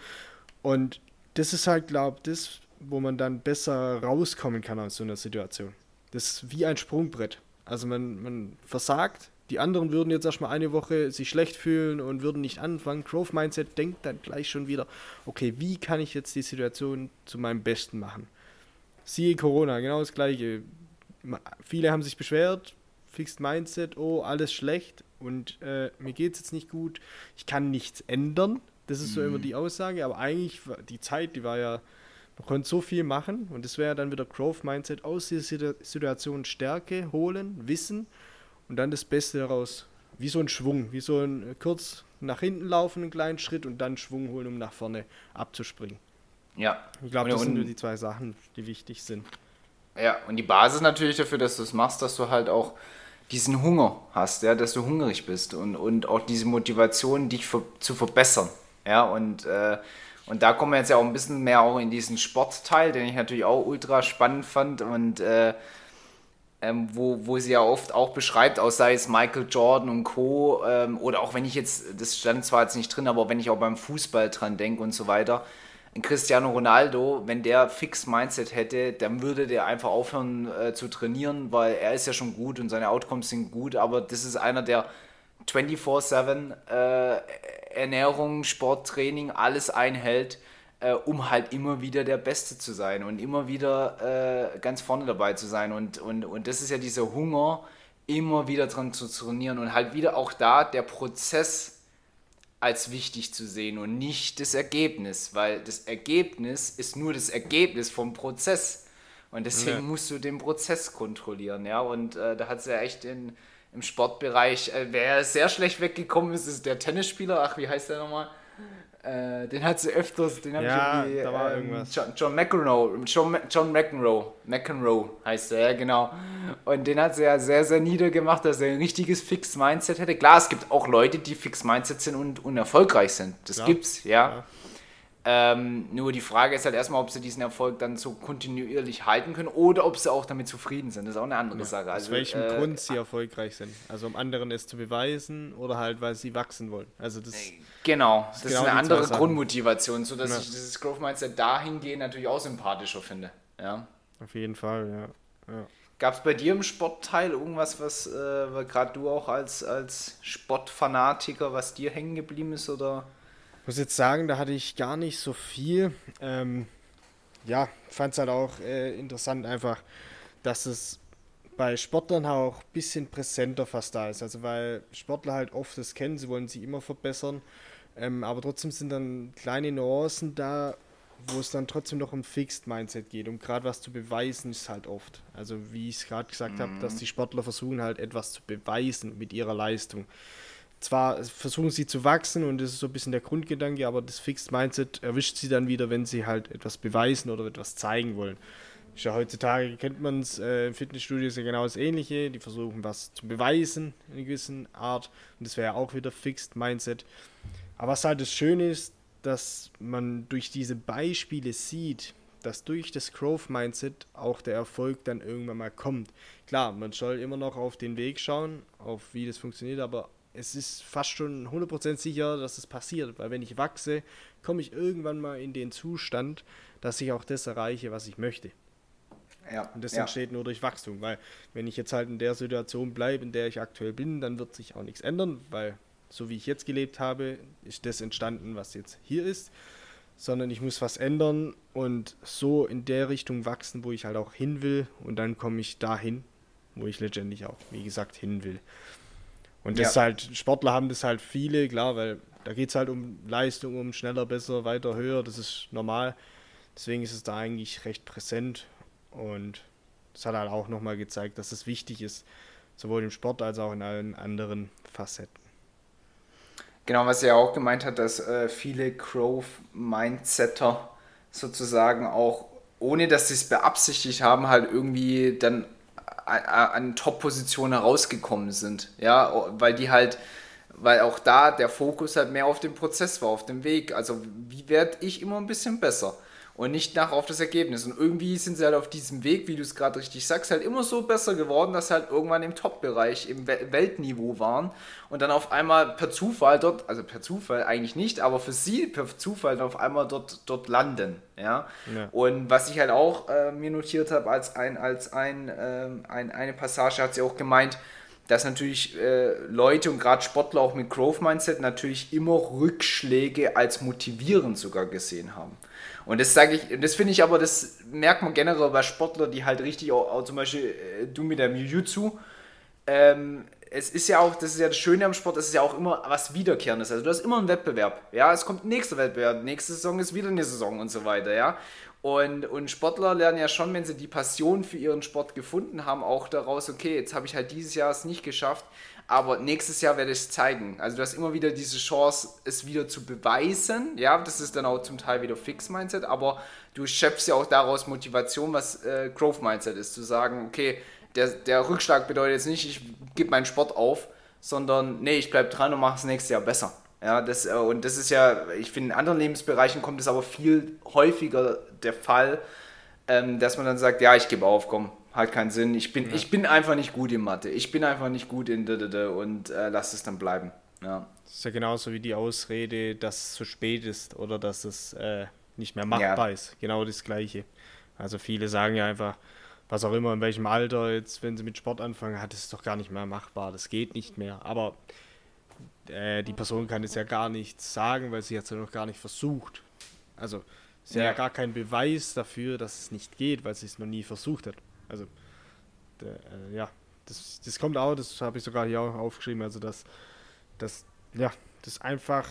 Und das ist halt, glaube ich, das, wo man dann besser rauskommen kann aus so einer Situation. Das ist wie ein Sprungbrett. Also man, man versagt, die anderen würden jetzt erstmal eine Woche sich schlecht fühlen und würden nicht anfangen. Growth Mindset denkt dann gleich schon wieder, okay, wie kann ich jetzt die Situation zu meinem Besten machen? Siehe Corona, genau das gleiche. Viele haben sich beschwert, Fixed Mindset, oh, alles schlecht und äh, mir geht es jetzt nicht gut, ich kann nichts ändern. Das ist so mhm. immer die Aussage, aber eigentlich, die Zeit, die war ja man konnte so viel machen und das wäre dann wieder Growth Mindset aus dieser Situation Stärke holen, Wissen und dann das Beste daraus. Wie so ein Schwung, wie so ein äh, kurz nach hinten laufen, einen kleinen Schritt und dann Schwung holen, um nach vorne abzuspringen. Ja. Ich glaube, das sind nur die zwei Sachen, die wichtig sind. Ja, und die Basis natürlich dafür, dass du es machst, dass du halt auch diesen Hunger hast, ja, dass du hungrig bist und, und auch diese Motivation, dich für, zu verbessern. Ja, und äh, und da kommen wir jetzt ja auch ein bisschen mehr auch in diesen Sportteil, den ich natürlich auch ultra spannend fand und äh, ähm, wo, wo sie ja oft auch beschreibt, auch sei es Michael Jordan und Co. Ähm, oder auch wenn ich jetzt, das stand zwar jetzt nicht drin, aber wenn ich auch beim Fußball dran denke und so weiter, Cristiano Ronaldo, wenn der fix Mindset hätte, dann würde der einfach aufhören äh, zu trainieren, weil er ist ja schon gut und seine Outcomes sind gut, aber das ist einer, der 24-7 äh, Ernährung, Sporttraining, alles einhält, äh, um halt immer wieder der Beste zu sein und immer wieder äh, ganz vorne dabei zu sein. Und, und, und das ist ja dieser Hunger, immer wieder dran zu trainieren und halt wieder auch da der Prozess als wichtig zu sehen und nicht das Ergebnis, weil das Ergebnis ist nur das Ergebnis vom Prozess. Und deswegen ja. musst du den Prozess kontrollieren, ja. Und äh, da hat es ja echt in, im Sportbereich. Äh, wer sehr schlecht weggekommen ist, ist der Tennisspieler. Ach, wie heißt der nochmal? Äh, den hat sie öfters, den habe ja, ich irgendwie. Ähm. John, John McEnroe, John, John McEnroe, McEnroe heißt er, ja genau. Und den hat sie ja sehr, sehr niedergemacht, dass er ein richtiges Fixed Mindset hätte. Klar, es gibt auch Leute, die Fixed Mindset sind und, erfolgreich sind. Das ja. gibt's, ja. ja. Ähm, nur die Frage ist halt erstmal, ob sie diesen Erfolg dann so kontinuierlich halten können oder ob sie auch damit zufrieden sind. Das ist auch eine andere ja, Sache. Also, aus welchem äh, Grund sie erfolgreich sind. Also um anderen es zu beweisen oder halt, weil sie wachsen wollen. Also das äh, Genau, das, das genau ist eine andere Grundmotivation, sodass ja. ich dieses Growth Mindset dahingehend natürlich auch sympathischer finde. Ja. Auf jeden Fall, ja. ja. Gab es bei dir im Sportteil irgendwas, was äh, gerade du auch als, als Sportfanatiker, was dir hängen geblieben ist oder? Ich muss jetzt sagen, da hatte ich gar nicht so viel. Ähm, ja, fand es halt auch äh, interessant einfach, dass es bei Sportlern auch ein bisschen präsenter fast da ist. Also weil Sportler halt oft das kennen, sie wollen sich immer verbessern. Ähm, aber trotzdem sind dann kleine Nuancen da, wo es dann trotzdem noch um Fixed Mindset geht. Um gerade was zu beweisen ist halt oft. Also wie ich es gerade gesagt mhm. habe, dass die Sportler versuchen halt etwas zu beweisen mit ihrer Leistung. Zwar versuchen sie zu wachsen und das ist so ein bisschen der Grundgedanke, aber das Fixed Mindset erwischt sie dann wieder, wenn sie halt etwas beweisen oder etwas zeigen wollen. Ja heutzutage, kennt man es, äh, Fitnessstudio ist ja genau das Ähnliche. Die versuchen was zu beweisen in einer gewissen Art. Und das wäre ja auch wieder Fixed Mindset. Aber was halt das Schöne ist, dass man durch diese Beispiele sieht, dass durch das Growth Mindset auch der Erfolg dann irgendwann mal kommt. Klar, man soll immer noch auf den Weg schauen, auf wie das funktioniert, aber es ist fast schon 100% sicher, dass es passiert, weil wenn ich wachse, komme ich irgendwann mal in den Zustand, dass ich auch das erreiche, was ich möchte. Ja, und das ja. entsteht nur durch Wachstum, weil wenn ich jetzt halt in der Situation bleibe, in der ich aktuell bin, dann wird sich auch nichts ändern, weil so wie ich jetzt gelebt habe, ist das entstanden, was jetzt hier ist, sondern ich muss was ändern und so in der Richtung wachsen, wo ich halt auch hin will und dann komme ich dahin, wo ich letztendlich auch, wie gesagt, hin will. Und das ja. halt, Sportler haben das halt viele, klar, weil da geht es halt um Leistung, um schneller, besser, weiter, höher, das ist normal. Deswegen ist es da eigentlich recht präsent und das hat halt auch nochmal gezeigt, dass es wichtig ist, sowohl im Sport als auch in allen anderen Facetten. Genau, was er auch gemeint hat, dass äh, viele Growth-Mindsetter sozusagen auch, ohne dass sie es beabsichtigt haben, halt irgendwie dann an Top-Positionen herausgekommen sind. Ja, weil die halt, weil auch da der Fokus halt mehr auf dem Prozess war, auf dem Weg. Also, wie werde ich immer ein bisschen besser? Und nicht nach auf das Ergebnis. Und irgendwie sind sie halt auf diesem Weg, wie du es gerade richtig sagst, halt immer so besser geworden, dass sie halt irgendwann im Top-Bereich, im Weltniveau waren und dann auf einmal per Zufall dort, also per Zufall eigentlich nicht, aber für sie per Zufall dann auf einmal dort, dort landen. Ja? ja. Und was ich halt auch äh, mir notiert habe, als, ein, als ein, äh, ein, eine Passage hat sie auch gemeint, dass natürlich äh, Leute und gerade Sportler auch mit Growth Mindset natürlich immer Rückschläge als motivierend sogar gesehen haben. Und das sage ich, das finde ich aber, das merkt man generell bei Sportlern, die halt richtig, auch, auch zum Beispiel äh, du mit dem Jiu-Jitsu, ähm, es ist ja auch, das ist ja das Schöne am Sport, das ist ja auch immer was Wiederkehrendes. Also du hast immer einen Wettbewerb. Ja, es kommt nächster Wettbewerb, nächste Saison ist wieder eine Saison und so weiter, ja. Und, und Sportler lernen ja schon, wenn sie die Passion für ihren Sport gefunden haben, auch daraus, okay, jetzt habe ich halt dieses Jahr es nicht geschafft, aber nächstes Jahr werde ich es zeigen. Also du hast immer wieder diese Chance, es wieder zu beweisen. Ja, das ist dann auch zum Teil wieder Fix-Mindset, aber du schöpfst ja auch daraus Motivation, was äh, Growth-Mindset ist. Zu sagen, okay, der, der Rückschlag bedeutet jetzt nicht, ich gebe meinen Sport auf, sondern nee, ich bleibe dran und mache es nächstes Jahr besser. Ja, das, äh, und das ist ja, ich finde, in anderen Lebensbereichen kommt es aber viel häufiger der Fall, ähm, dass man dann sagt, ja, ich gebe auf, komm, hat keinen Sinn. Ich bin, ja. ich bin einfach nicht gut in Mathe. Ich bin einfach nicht gut in d und äh, lass es dann bleiben. Ja. Das ist ja genauso wie die Ausrede, dass es zu spät ist oder dass es äh, nicht mehr machbar ja. ist. Genau das Gleiche. Also viele sagen ja einfach, was auch immer, in welchem Alter jetzt, wenn sie mit Sport anfangen, hat es doch gar nicht mehr machbar. Das geht nicht mehr. Aber äh, die Person kann es ja gar nicht sagen, weil sie hat es ja noch gar nicht versucht. Also ist ja. ja gar kein Beweis dafür, dass es nicht geht, weil sie es noch nie versucht hat. Also, der, äh, ja, das, das kommt auch, das habe ich sogar hier auch aufgeschrieben, also dass, dass, ja, das einfach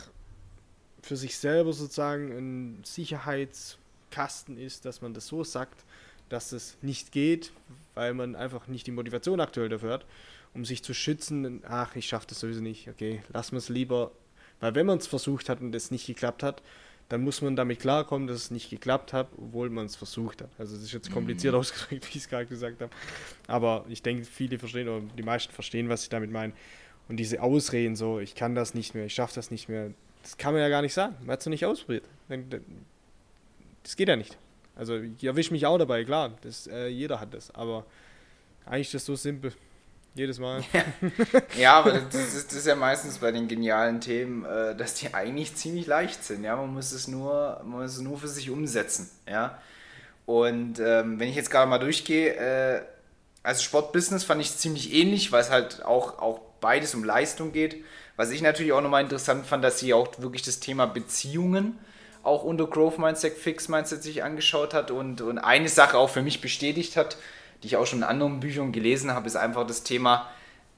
für sich selber sozusagen ein Sicherheitskasten ist, dass man das so sagt, dass es nicht geht, weil man einfach nicht die Motivation aktuell dafür hat, um sich zu schützen, ach, ich schaffe das sowieso nicht, okay, lassen wir es lieber, weil wenn man es versucht hat und es nicht geklappt hat, dann muss man damit klarkommen, dass es nicht geklappt hat, obwohl man es versucht hat. Also es ist jetzt kompliziert mhm. ausgedrückt, wie ich es gerade gesagt habe. Aber ich denke, viele verstehen, oder die meisten verstehen, was ich damit meine. Und diese Ausreden, so, ich kann das nicht mehr, ich schaffe das nicht mehr, das kann man ja gar nicht sagen. Man hat es nicht ausprobiert. Das geht ja nicht. Also ich erwische mich auch dabei, klar, das, äh, jeder hat das. Aber eigentlich ist das so simpel. Jedes Mal. Ja, ja aber das ist, das ist, ja meistens bei den genialen Themen, äh, dass die eigentlich ziemlich leicht sind. Ja, man muss es nur, man muss es nur für sich umsetzen. Ja. Und ähm, wenn ich jetzt gerade mal durchgehe, äh, also Sportbusiness fand ich ziemlich ähnlich, weil es halt auch, auch beides um Leistung geht. Was ich natürlich auch nochmal interessant fand, dass sie auch wirklich das Thema Beziehungen auch unter Growth Mindset, Fix Mindset sich angeschaut hat und, und eine Sache auch für mich bestätigt hat, die ich auch schon in anderen Büchern gelesen habe, ist einfach das Thema,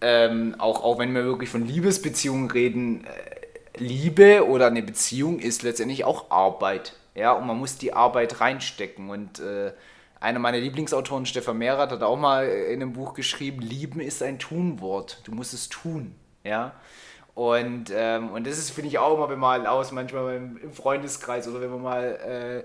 ähm, auch, auch wenn wir wirklich von Liebesbeziehungen reden, äh, Liebe oder eine Beziehung ist letztendlich auch Arbeit. Ja, und man muss die Arbeit reinstecken. Und äh, einer meiner Lieblingsautoren, Stefan Mehrath, hat auch mal in einem Buch geschrieben, Lieben ist ein Tunwort. Du musst es tun. Ja. Und, ähm, und das ist, finde ich, auch immer bemalt aus, manchmal im Freundeskreis oder wenn man mal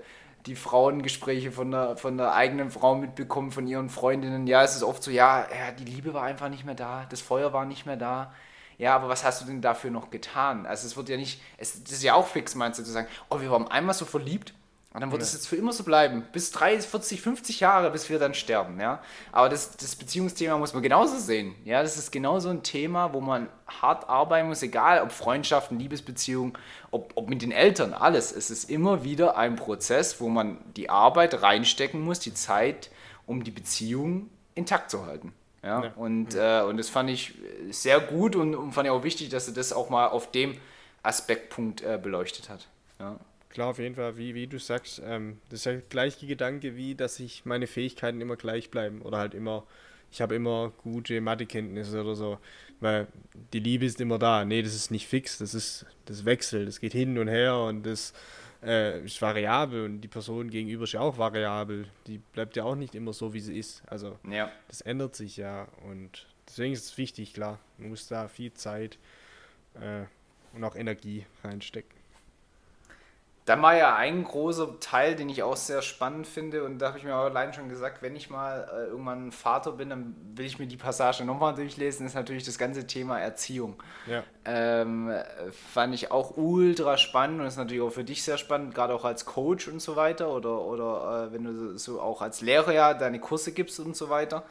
äh, die Frauengespräche von der, von der eigenen Frau mitbekommen, von ihren Freundinnen. Ja, es ist oft so, ja, ja, die Liebe war einfach nicht mehr da, das Feuer war nicht mehr da. Ja, aber was hast du denn dafür noch getan? Also es wird ja nicht, es, das ist ja auch fix, meinst du, zu sagen, oh, wir waren einmal so verliebt und dann wird es ja. jetzt für immer so bleiben. Bis 30, 40, 50 Jahre, bis wir dann sterben, ja. Aber das, das Beziehungsthema muss man genauso sehen. Ja, das ist genauso ein Thema, wo man hart arbeiten muss, egal ob Freundschaften, Liebesbeziehungen, ob, ob mit den Eltern, alles. Es ist immer wieder ein Prozess, wo man die Arbeit reinstecken muss, die Zeit, um die Beziehung intakt zu halten. Ja, ja. Und, Äh, und das fand ich sehr gut und, und, fand ich auch wichtig, dass er das auch mal auf dem Aspektpunkt äh, beleuchtet hat. Ja. Klar, auf jeden Fall, wie, wie du sagst, ähm, das ist ja gleiche Gedanke wie, dass ich meine Fähigkeiten immer gleich bleiben oder halt immer, ich habe immer gute Mathekenntnisse oder so, weil die Liebe ist immer da. Nee, das ist nicht fix, das ist das Wechsel, das geht hin und her und das äh, ist variabel und die Person gegenüber ist ja auch variabel. Die bleibt ja auch nicht immer so, wie sie ist. Also ja. das ändert sich ja und deswegen ist es wichtig, klar, man muss da viel Zeit äh, und auch Energie reinstecken. Dann war ja ein großer Teil, den ich auch sehr spannend finde, und da habe ich mir auch allein schon gesagt, wenn ich mal äh, irgendwann Vater bin, dann will ich mir die Passage nochmal durchlesen, ist natürlich das ganze Thema Erziehung. Ja. Ähm, fand ich auch ultra spannend und ist natürlich auch für dich sehr spannend, gerade auch als Coach und so weiter oder, oder äh, wenn du so auch als Lehrer ja deine Kurse gibst und so weiter.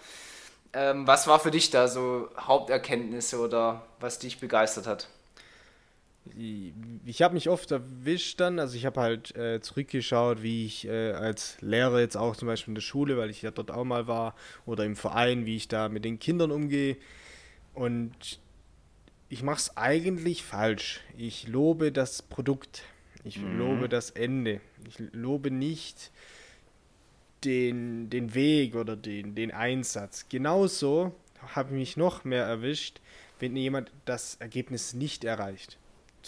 Ähm, was war für dich da so Haupterkenntnisse oder was dich begeistert hat? Ich habe mich oft erwischt dann, also ich habe halt äh, zurückgeschaut, wie ich äh, als Lehrer jetzt auch zum Beispiel in der Schule, weil ich ja dort auch mal war, oder im Verein, wie ich da mit den Kindern umgehe. Und ich mache es eigentlich falsch. Ich lobe das Produkt. Ich mhm. lobe das Ende. Ich lobe nicht den, den Weg oder den, den Einsatz. Genauso habe ich mich noch mehr erwischt, wenn jemand das Ergebnis nicht erreicht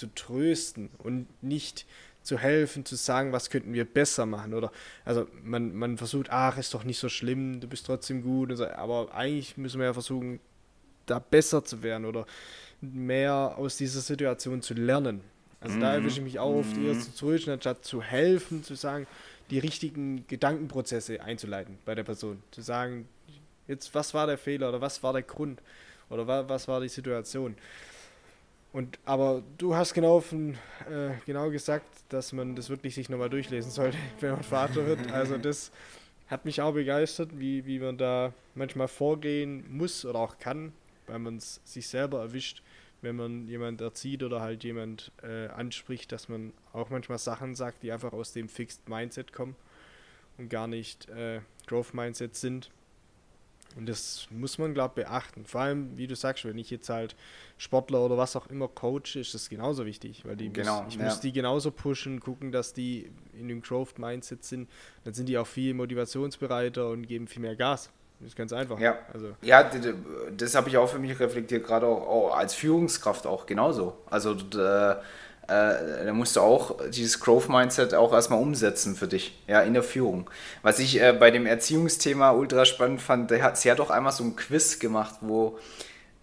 zu trösten und nicht zu helfen, zu sagen, was könnten wir besser machen. Oder also man, man versucht, ach, ist doch nicht so schlimm, du bist trotzdem gut. So, aber eigentlich müssen wir ja versuchen, da besser zu werden oder mehr aus dieser Situation zu lernen. Also mhm. da erwische ich mich auch oft eher zu trösten, anstatt zu helfen, zu sagen, die richtigen Gedankenprozesse einzuleiten bei der Person. Zu sagen, jetzt, was war der Fehler oder was war der Grund oder was war die Situation. Und, aber du hast genau, von, äh, genau gesagt, dass man das wirklich sich nochmal durchlesen sollte, wenn man Vater wird. Also das hat mich auch begeistert, wie, wie man da manchmal vorgehen muss oder auch kann, weil man es sich selber erwischt, wenn man jemand erzieht oder halt jemand äh, anspricht, dass man auch manchmal Sachen sagt, die einfach aus dem Fixed Mindset kommen und gar nicht äh, Growth Mindset sind. Und das muss man, glaube ich, beachten. Vor allem, wie du sagst, wenn ich jetzt halt Sportler oder was auch immer coach, ist das genauso wichtig, weil die genau, muss, ich ja. muss die genauso pushen, gucken, dass die in dem Growth Mindset sind. Dann sind die auch viel motivationsbereiter und geben viel mehr Gas. Das ist ganz einfach. Ja, also. ja das habe ich auch für mich reflektiert, gerade auch, auch, als Führungskraft auch genauso. Also da, äh, da musst du auch dieses Growth-Mindset auch erstmal umsetzen für dich, ja, in der Führung. Was ich äh, bei dem Erziehungsthema ultra spannend fand, hat, sie hat auch einmal so ein Quiz gemacht, wo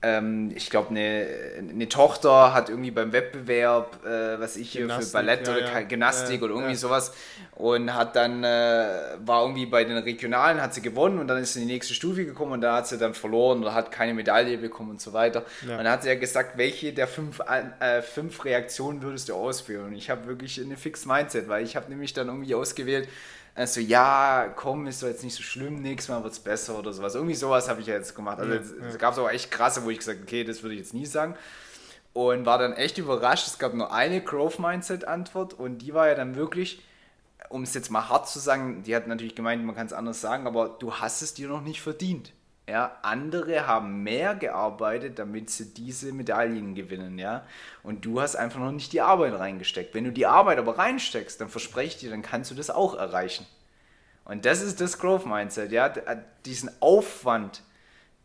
ähm, ich glaube, eine, eine Tochter hat irgendwie beim Wettbewerb, äh, was ich hier Gymnastik, für Ballett ja, oder ja. Gymnastik ja, oder irgendwie sowas und hat dann, äh, war irgendwie bei den Regionalen, hat sie gewonnen und dann ist sie in die nächste Stufe gekommen und da hat sie dann verloren oder hat keine Medaille bekommen und so weiter. Und dann hat sie ja gesagt, welche der fünf, äh, fünf Reaktionen würdest du ausführen? Und ich habe wirklich eine Fixed Mindset, weil ich habe nämlich dann irgendwie ausgewählt, also ja, komm, ist doch jetzt nicht so schlimm, nächstes Mal wird es besser oder sowas. Irgendwie sowas habe ich ja jetzt gemacht. Also es ja. gab es auch echt krasse, wo ich gesagt okay, das würde ich jetzt nie sagen. Und war dann echt überrascht. Es gab nur eine Growth Mindset Antwort und die war ja dann wirklich, um es jetzt mal hart zu sagen, die hat natürlich gemeint, man kann es anders sagen, aber du hast es dir noch nicht verdient. Ja, andere haben mehr gearbeitet, damit sie diese Medaillen gewinnen, ja. Und du hast einfach noch nicht die Arbeit reingesteckt. Wenn du die Arbeit aber reinsteckst, dann verspreche ich dir, dann kannst du das auch erreichen. Und das ist das Growth Mindset, ja. Diesen Aufwand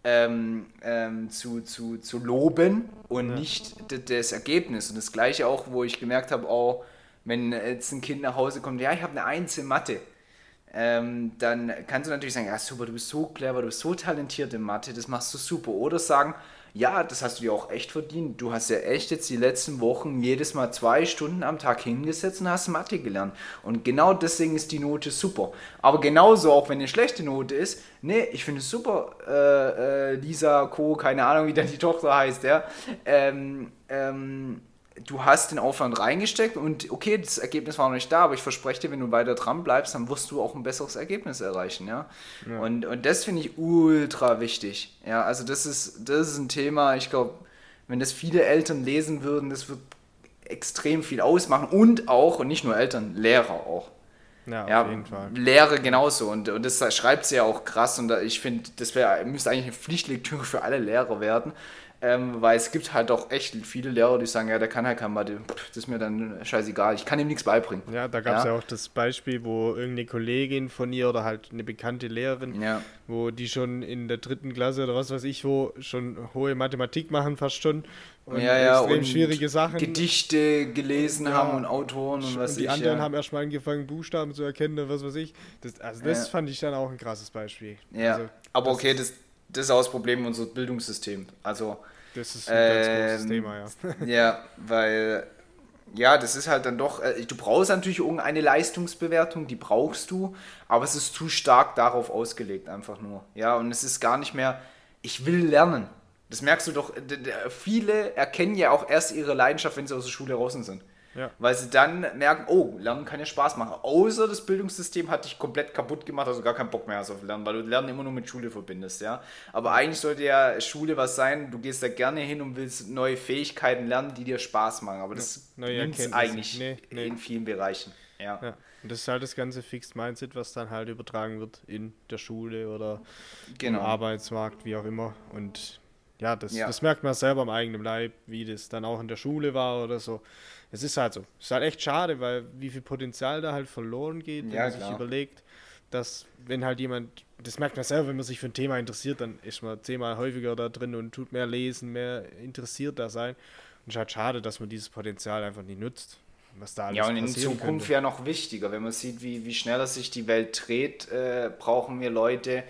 ähm, ähm, zu, zu, zu loben und ja. nicht das Ergebnis. Und das gleiche auch, wo ich gemerkt habe, oh, wenn jetzt ein Kind nach Hause kommt, ja, ich habe eine Eins in Mathe ähm, dann kannst du natürlich sagen, ja super, du bist so clever, du bist so talentiert in Mathe, das machst du super. Oder sagen, ja, das hast du dir auch echt verdient. Du hast ja echt jetzt die letzten Wochen jedes Mal zwei Stunden am Tag hingesetzt und hast Mathe gelernt. Und genau deswegen ist die Note super. Aber genauso auch, wenn eine schlechte Note ist, nee, ich finde es super, äh, äh, Lisa Co., keine Ahnung, wie dann die Tochter heißt, ja. Ähm, ähm, du hast den Aufwand reingesteckt und okay, das Ergebnis war noch nicht da, aber ich verspreche dir, wenn du weiter dran bleibst, dann wirst du auch ein besseres Ergebnis erreichen, ja. ja. Und, und das finde ich ultra wichtig. Ja, also das ist, das ist ein Thema, ich glaube, wenn das viele Eltern lesen würden, das wird extrem viel ausmachen und auch, und nicht nur Eltern, Lehrer auch. Ja, auf ja, jeden Fall. Lehre genauso. Und, und das schreibt sie ja auch krass. Und ich finde, das wär, müsste eigentlich eine Pflichtlektüre für alle Lehrer werden. Ähm, weil es gibt halt auch echt viele Lehrer, die sagen, ja, der kann halt kein Mathe, das ist mir dann scheißegal, ich kann ihm nichts beibringen. Ja, da gab es ja. ja. auch das Beispiel, wo irgendeine Kollegin von ihr oder halt eine bekannte Lehrerin, ja. wo die schon in der dritten Klasse oder was weiß ich wo schon hohe Mathematik machen fast schon und ja, ja, extrem und schwierige Sachen. Gedichte gelesen ja. haben und Autoren und was und die ich, anderen ja. haben erstmal angefangen, Buchstaben zu erkennen, was weiß ich. Das, also das fand ich dann auch ein krasses Beispiel. Ja, also, aber okay, das, das ist auch das Problem unseres Bildungssystems. Also das ist ein ähm, ganz großes ähm, Thema, ja. Ja, weil, ja, das ist halt dann doch, äh, du brauchst natürlich irgendeine Leistungsbewertung, die brauchst du, aber es ist zu stark darauf ausgelegt, einfach nur. Ja, und es ist gar nicht mehr, ich will lernen. Das merkst du doch, viele erkennen ja auch erst ihre Leidenschaft, wenn sie aus der Schule raus sind. Ja. Weil sie dann merken, oh, Lernen kann ja Spaß machen. Außer das Bildungssystem hat dich komplett kaputt gemacht, also gar keinen Bock mehr hast auf Lernen, weil du Lernen immer nur mit Schule verbindest, ja. Aber eigentlich sollte ja Schule was sein, du gehst da gerne hin und willst neue Fähigkeiten lernen, die dir Spaß machen. Aber das nimmt es eigentlich nee, nee. in vielen Bereichen. Ja. ja. Und das ist halt das ganze Fixed Mindset, was dann halt übertragen wird in der Schule oder genau. im Arbeitsmarkt, wie auch immer. Und ja das, ja, das merkt man selber am eigenen Leib, wie das dann auch in der Schule war oder so es ist halt so. Es ist halt echt schade, weil wie viel Potenzial da halt verloren geht, wenn ja, man klar. sich überlegt, dass wenn halt jemand, das merkt man selber, wenn man sich für ein Thema interessiert, dann ist man zehnmal häufiger da drin und tut mehr lesen, mehr interessiert da sein. Und es ist halt schade, dass man dieses Potenzial einfach nicht nutzt. Was da alles ja, und in Zukunft wäre noch wichtiger, wenn man sieht, wie, wie schneller sich die Welt dreht, äh, brauchen wir Leute,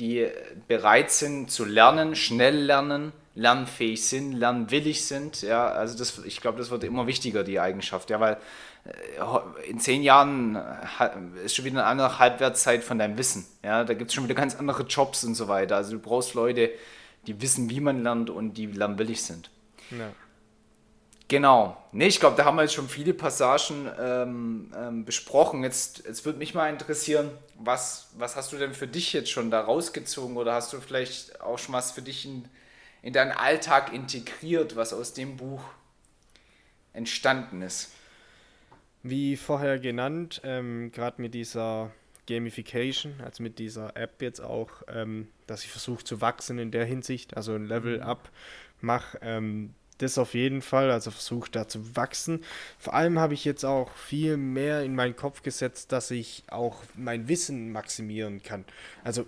die bereit sind zu lernen, schnell lernen, lernfähig sind, lernwillig sind. Ja, also das, ich glaube, das wird immer wichtiger, die Eigenschaft. Ja, weil äh, in zehn Jahren ist schon wieder eine andere Halbwertszeit von deinem Wissen. Ja, da gibt es schon wieder ganz andere Jobs und so weiter. Also du brauchst Leute, die wissen, wie man lernt und die lernwillig sind. Ja. Genau. Nee, ich glaube, da haben wir jetzt schon viele Passagen ähm, ähm, besprochen. Jetzt, jetzt würde mich mal interessieren, was, was hast du denn für dich jetzt schon da rausgezogen oder hast du vielleicht auch schon was für dich in, in deinen Alltag integriert, was aus dem Buch entstanden ist? Wie vorher genannt, ähm, gerade mit dieser Gamification, also mit dieser App jetzt auch, ähm, dass ich versuche zu wachsen in der Hinsicht, also ein Level-Up mhm. mache, ähm, das auf jeden Fall, also versuche da zu wachsen. Vor allem habe ich jetzt auch viel mehr in meinen Kopf gesetzt, dass ich auch mein Wissen maximieren kann. Also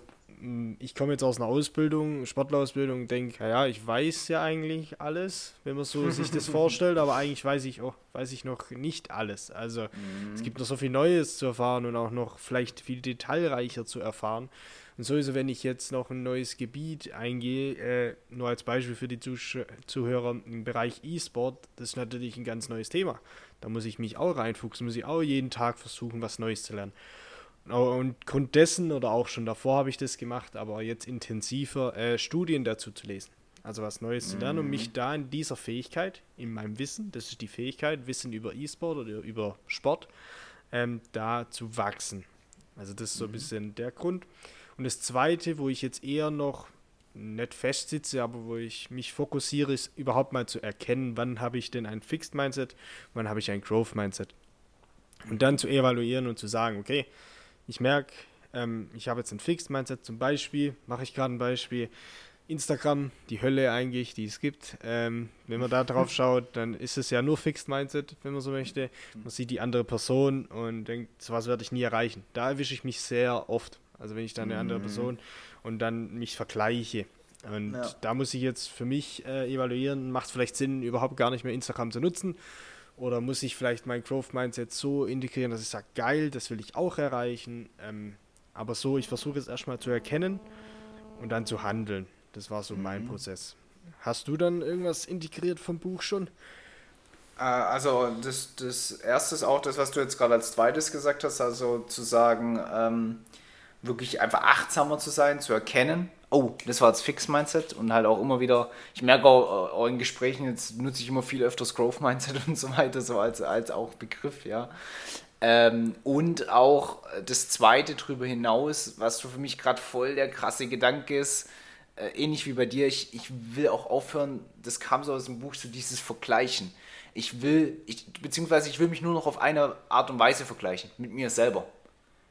ich komme jetzt aus einer Ausbildung, Sportlausbildung, denke, ja, ich weiß ja eigentlich alles, wenn man so sich das vorstellt, aber eigentlich weiß ich auch, weiß ich noch nicht alles. Also mhm. es gibt noch so viel Neues zu erfahren und auch noch vielleicht viel detailreicher zu erfahren. Und sowieso, wenn ich jetzt noch ein neues Gebiet eingehe, äh, nur als Beispiel für die Zusch Zuhörer im Bereich E-Sport, das ist natürlich ein ganz neues Thema. Da muss ich mich auch reinfuchsen, muss ich auch jeden Tag versuchen, was Neues zu lernen. Und Grund dessen oder auch schon davor habe ich das gemacht, aber jetzt intensiver äh, Studien dazu zu lesen. Also was Neues zu lernen und mich mhm. da in dieser Fähigkeit, in meinem Wissen, das ist die Fähigkeit, Wissen über E-Sport oder über Sport, ähm, da zu wachsen. Also das ist so ein mhm. bisschen der Grund. Und das Zweite, wo ich jetzt eher noch nicht festsitze, aber wo ich mich fokussiere, ist überhaupt mal zu erkennen, wann habe ich denn ein Fixed Mindset, wann habe ich ein Growth Mindset. Und dann zu evaluieren und zu sagen, okay, ich merke, ähm, ich habe jetzt ein Fixed Mindset zum Beispiel, mache ich gerade ein Beispiel. Instagram, die Hölle eigentlich, die es gibt. Ähm, wenn man da drauf schaut, dann ist es ja nur Fixed Mindset, wenn man so möchte. Man sieht die andere Person und denkt, sowas werde ich nie erreichen. Da erwische ich mich sehr oft. Also wenn ich dann eine andere mhm. Person und dann mich vergleiche. Und ja. da muss ich jetzt für mich äh, evaluieren, macht es vielleicht Sinn, überhaupt gar nicht mehr Instagram zu nutzen? Oder muss ich vielleicht mein Growth Mindset so integrieren, dass ich sage, geil, das will ich auch erreichen. Ähm, aber so, ich versuche es erstmal zu erkennen und dann zu handeln. Das war so mhm. mein Prozess. Hast du dann irgendwas integriert vom Buch schon? Äh, also das, das erste ist auch das, was du jetzt gerade als zweites gesagt hast, also zu sagen, ähm, wirklich einfach achtsamer zu sein, zu erkennen, oh, das war jetzt Fix-Mindset und halt auch immer wieder, ich merke auch, auch, in Gesprächen, jetzt nutze ich immer viel öfters Growth-Mindset und so weiter, so als, als auch Begriff, ja. Ähm, und auch das zweite drüber hinaus, was für mich gerade voll der krasse Gedanke ist, äh, ähnlich wie bei dir, ich, ich will auch aufhören, das kam so aus dem Buch, so dieses Vergleichen. Ich will, ich, beziehungsweise ich will mich nur noch auf eine Art und Weise vergleichen, mit mir selber.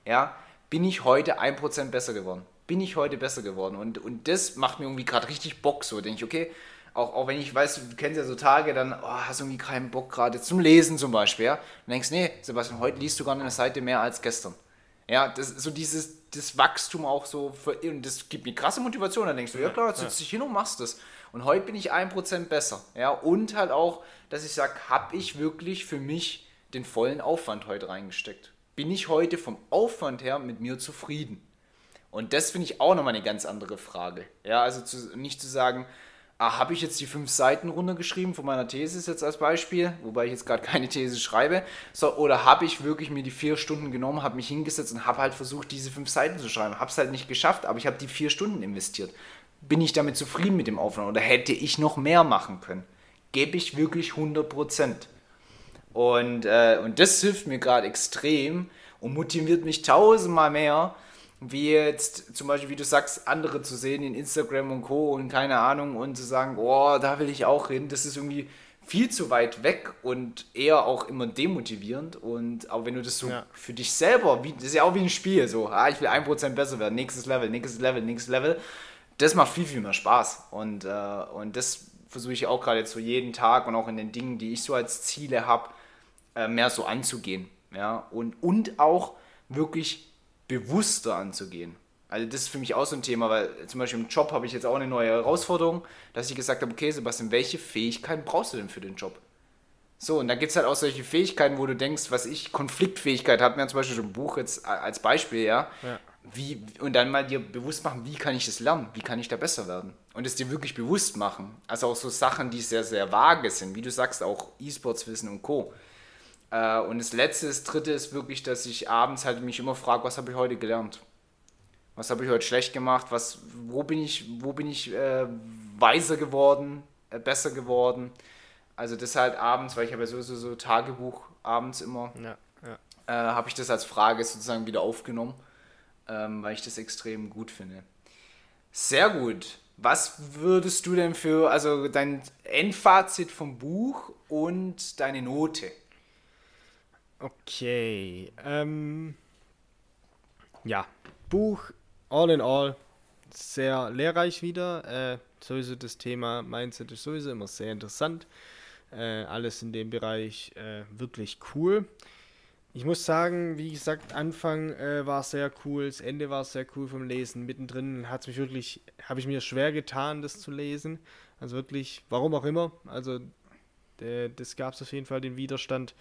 Ja, bin ich heute 1% besser geworden? Bin ich heute besser geworden? Und, und das macht mir irgendwie gerade richtig Bock, so denke ich, okay, auch, auch wenn ich weiß, du kennst ja so Tage, dann oh, hast du irgendwie keinen Bock gerade zum Lesen zum Beispiel, ja? Und denkst, nee, Sebastian, heute liest du gar eine Seite mehr als gestern. Ja, das, so dieses das Wachstum auch so, für, und das gibt mir krasse Motivation. Dann denkst du, ja klar, jetzt sitzt dich hin und machst das. Und heute bin ich 1% besser. Ja, und halt auch, dass ich sage, habe ich wirklich für mich den vollen Aufwand heute reingesteckt? Bin ich heute vom Aufwand her mit mir zufrieden? Und das finde ich auch nochmal eine ganz andere Frage. Ja, also zu, nicht zu sagen, ah, habe ich jetzt die fünf Seiten runtergeschrieben von meiner These jetzt als Beispiel, wobei ich jetzt gerade keine These schreibe, so, oder habe ich wirklich mir die vier Stunden genommen, habe mich hingesetzt und habe halt versucht, diese fünf Seiten zu schreiben. Habe es halt nicht geschafft, aber ich habe die vier Stunden investiert. Bin ich damit zufrieden mit dem Aufwand oder hätte ich noch mehr machen können? Gebe ich wirklich 100 Prozent? Und, äh, und das hilft mir gerade extrem und motiviert mich tausendmal mehr, wie jetzt zum Beispiel, wie du sagst, andere zu sehen in Instagram und Co. und keine Ahnung und zu sagen, oh, da will ich auch hin, das ist irgendwie viel zu weit weg und eher auch immer demotivierend. Und auch wenn du das so ja. für dich selber, wie, das ist ja auch wie ein Spiel, so, ah, ich will 1% besser werden, nächstes Level, nächstes Level, nächstes Level, das macht viel, viel mehr Spaß. Und, äh, und das versuche ich auch gerade jetzt so jeden Tag und auch in den Dingen, die ich so als Ziele habe, äh, mehr so anzugehen. Ja? Und, und auch wirklich bewusster anzugehen. Also das ist für mich auch so ein Thema, weil zum Beispiel im Job habe ich jetzt auch eine neue Herausforderung, dass ich gesagt habe, okay Sebastian, welche Fähigkeiten brauchst du denn für den Job? So, und da gibt es halt auch solche Fähigkeiten, wo du denkst, was ich, Konfliktfähigkeit, hat mir zum Beispiel schon ein Buch jetzt als Beispiel, ja, ja. Wie, und dann mal dir bewusst machen, wie kann ich das lernen, wie kann ich da besser werden und es dir wirklich bewusst machen. Also auch so Sachen, die sehr, sehr vage sind, wie du sagst, auch E-Sports-Wissen und Co. Äh, und das letzte, das dritte ist wirklich, dass ich abends halt mich immer frage, was habe ich heute gelernt? Was habe ich heute schlecht gemacht? Was, wo bin ich, wo bin ich äh, weiser geworden, äh, besser geworden? Also das halt abends, weil ich habe ja sowieso so Tagebuch abends immer, ja, ja. Äh, habe ich das als Frage sozusagen wieder aufgenommen, ähm, weil ich das extrem gut finde. Sehr gut. Was würdest du denn für, also dein Endfazit vom Buch und deine Note? Okay. Ähm, ja, Buch all in all sehr lehrreich wieder. Äh, sowieso das Thema Mindset ist sowieso immer sehr interessant. Äh, alles in dem Bereich äh, wirklich cool. Ich muss sagen, wie gesagt, Anfang äh, war sehr cool, das Ende war sehr cool vom Lesen. Mittendrin hat es mich wirklich, habe ich mir schwer getan, das zu lesen. Also wirklich, warum auch immer. Also äh, das gab es auf jeden Fall den Widerstand.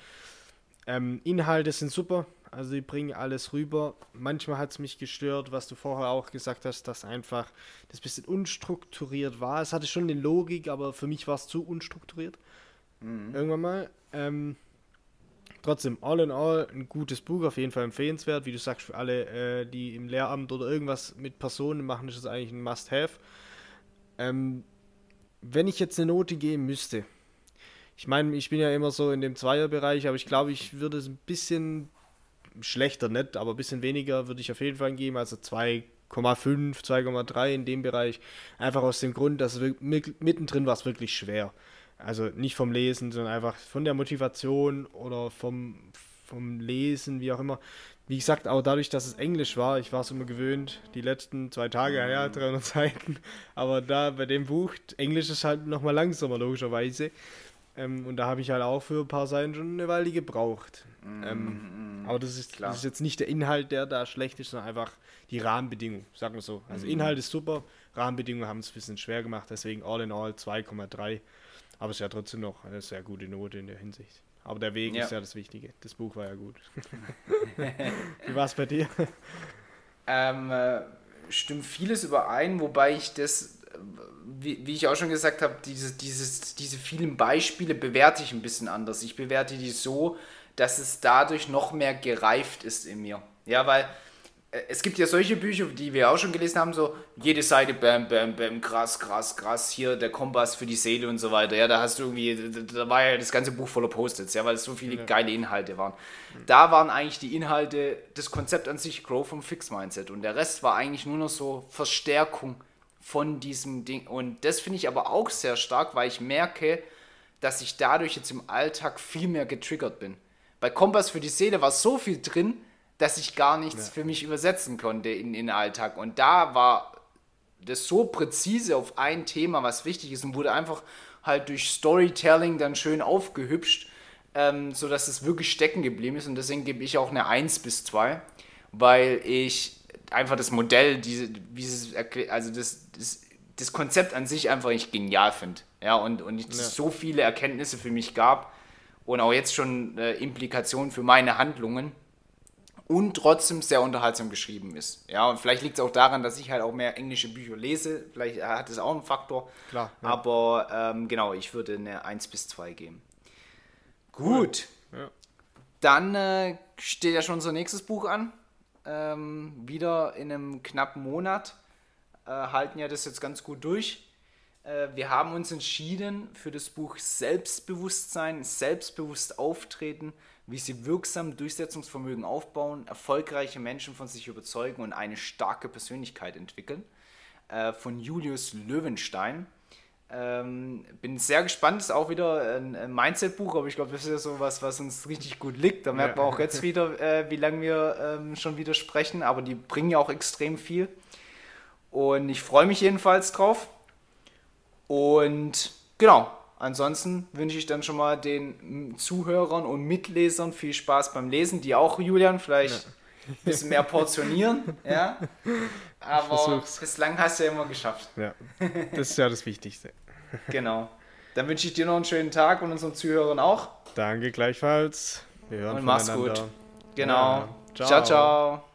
Ähm, Inhalte sind super, also die bringen alles rüber. Manchmal hat es mich gestört, was du vorher auch gesagt hast, dass einfach das bisschen unstrukturiert war. Es hatte schon eine Logik, aber für mich war es zu unstrukturiert. Mhm. Irgendwann mal. Ähm, trotzdem, all in all, ein gutes Buch, auf jeden Fall empfehlenswert. Wie du sagst, für alle, äh, die im Lehramt oder irgendwas mit Personen machen, ist es eigentlich ein Must-Have. Ähm, wenn ich jetzt eine Note geben müsste, ich meine, ich bin ja immer so in dem Zweierbereich, aber ich glaube, ich würde es ein bisschen schlechter, nicht, aber ein bisschen weniger würde ich auf jeden Fall geben, also 2,5, 2,3 in dem Bereich. Einfach aus dem Grund, dass mittendrin war es wirklich schwer. Also nicht vom Lesen, sondern einfach von der Motivation oder vom, vom Lesen, wie auch immer. Wie gesagt, auch dadurch, dass es Englisch war, ich war es immer gewöhnt, die letzten zwei Tage, ja, 300 Seiten, aber da bei dem Buch, Englisch ist halt nochmal langsamer, logischerweise. Ähm, und da habe ich halt auch für ein paar Seiten schon eine Weile gebraucht. Mm, ähm, aber das ist, das ist, jetzt nicht der Inhalt, der da schlecht ist, sondern einfach die Rahmenbedingungen, sagen wir so. Also mm. Inhalt ist super, Rahmenbedingungen haben es ein bisschen schwer gemacht, deswegen all in all 2,3. Aber es ist ja trotzdem noch eine sehr gute Note in der Hinsicht. Aber der Weg ja. ist ja das Wichtige. Das Buch war ja gut. Wie war es bei dir? Ähm, äh, stimmt vieles überein, wobei ich das, wie, wie ich auch schon gesagt habe, diese, dieses, diese vielen Beispiele bewerte ich ein bisschen anders. Ich bewerte die so, dass es dadurch noch mehr gereift ist in mir. Ja, weil es gibt ja solche Bücher, die wir auch schon gelesen haben, so jede Seite, bam, bam, bam, krass, krass, krass, hier der Kompass für die Seele und so weiter. Ja, da hast du irgendwie, da war ja das ganze Buch voller Post-its, ja, weil es so viele ja. geile Inhalte waren. Mhm. Da waren eigentlich die Inhalte, das Konzept an sich, Growth vom Fix-Mindset und der Rest war eigentlich nur noch so Verstärkung von diesem Ding. Und das finde ich aber auch sehr stark, weil ich merke, dass ich dadurch jetzt im Alltag viel mehr getriggert bin. Bei Kompass für die Seele war so viel drin, dass ich gar nichts ja. für mich übersetzen konnte in, in den Alltag. Und da war das so präzise auf ein Thema, was wichtig ist und wurde einfach halt durch Storytelling dann schön aufgehübscht, ähm, sodass es wirklich stecken geblieben ist. Und deswegen gebe ich auch eine 1 bis 2, weil ich einfach das Modell, diese, dieses, also das, das, das Konzept an sich einfach nicht genial finde. Ja, und, und es ja. so viele Erkenntnisse für mich gab und auch jetzt schon äh, Implikationen für meine Handlungen, und trotzdem sehr unterhaltsam geschrieben ist. Ja, und vielleicht liegt es auch daran, dass ich halt auch mehr englische Bücher lese. Vielleicht hat es auch einen Faktor. Klar. Ja. Aber ähm, genau, ich würde eine 1 bis 2 geben. Gut. Ja. Dann äh, steht ja schon unser nächstes Buch an. Ähm, wieder in einem knappen Monat. Äh, halten ja das jetzt ganz gut durch. Äh, wir haben uns entschieden für das Buch Selbstbewusstsein, selbstbewusst auftreten wie sie wirksam Durchsetzungsvermögen aufbauen, erfolgreiche Menschen von sich überzeugen und eine starke Persönlichkeit entwickeln. Äh, von Julius Löwenstein. Ähm, bin sehr gespannt, ist auch wieder ein, ein Mindset-Buch, aber ich glaube, das ist ja so was, was uns richtig gut liegt. Da merkt man auch jetzt wieder, äh, wie lange wir ähm, schon wieder sprechen, aber die bringen ja auch extrem viel. Und ich freue mich jedenfalls drauf. Und genau, Ansonsten wünsche ich dann schon mal den Zuhörern und Mitlesern viel Spaß beim Lesen, die auch, Julian, vielleicht ja. ein bisschen mehr portionieren. ja. Aber bislang hast du ja immer geschafft. Ja, das ist ja das Wichtigste. Genau. Dann wünsche ich dir noch einen schönen Tag und unseren Zuhörern auch. Danke gleichfalls. Wir hören und mach's gut. Genau. Ja. ciao. ciao. ciao.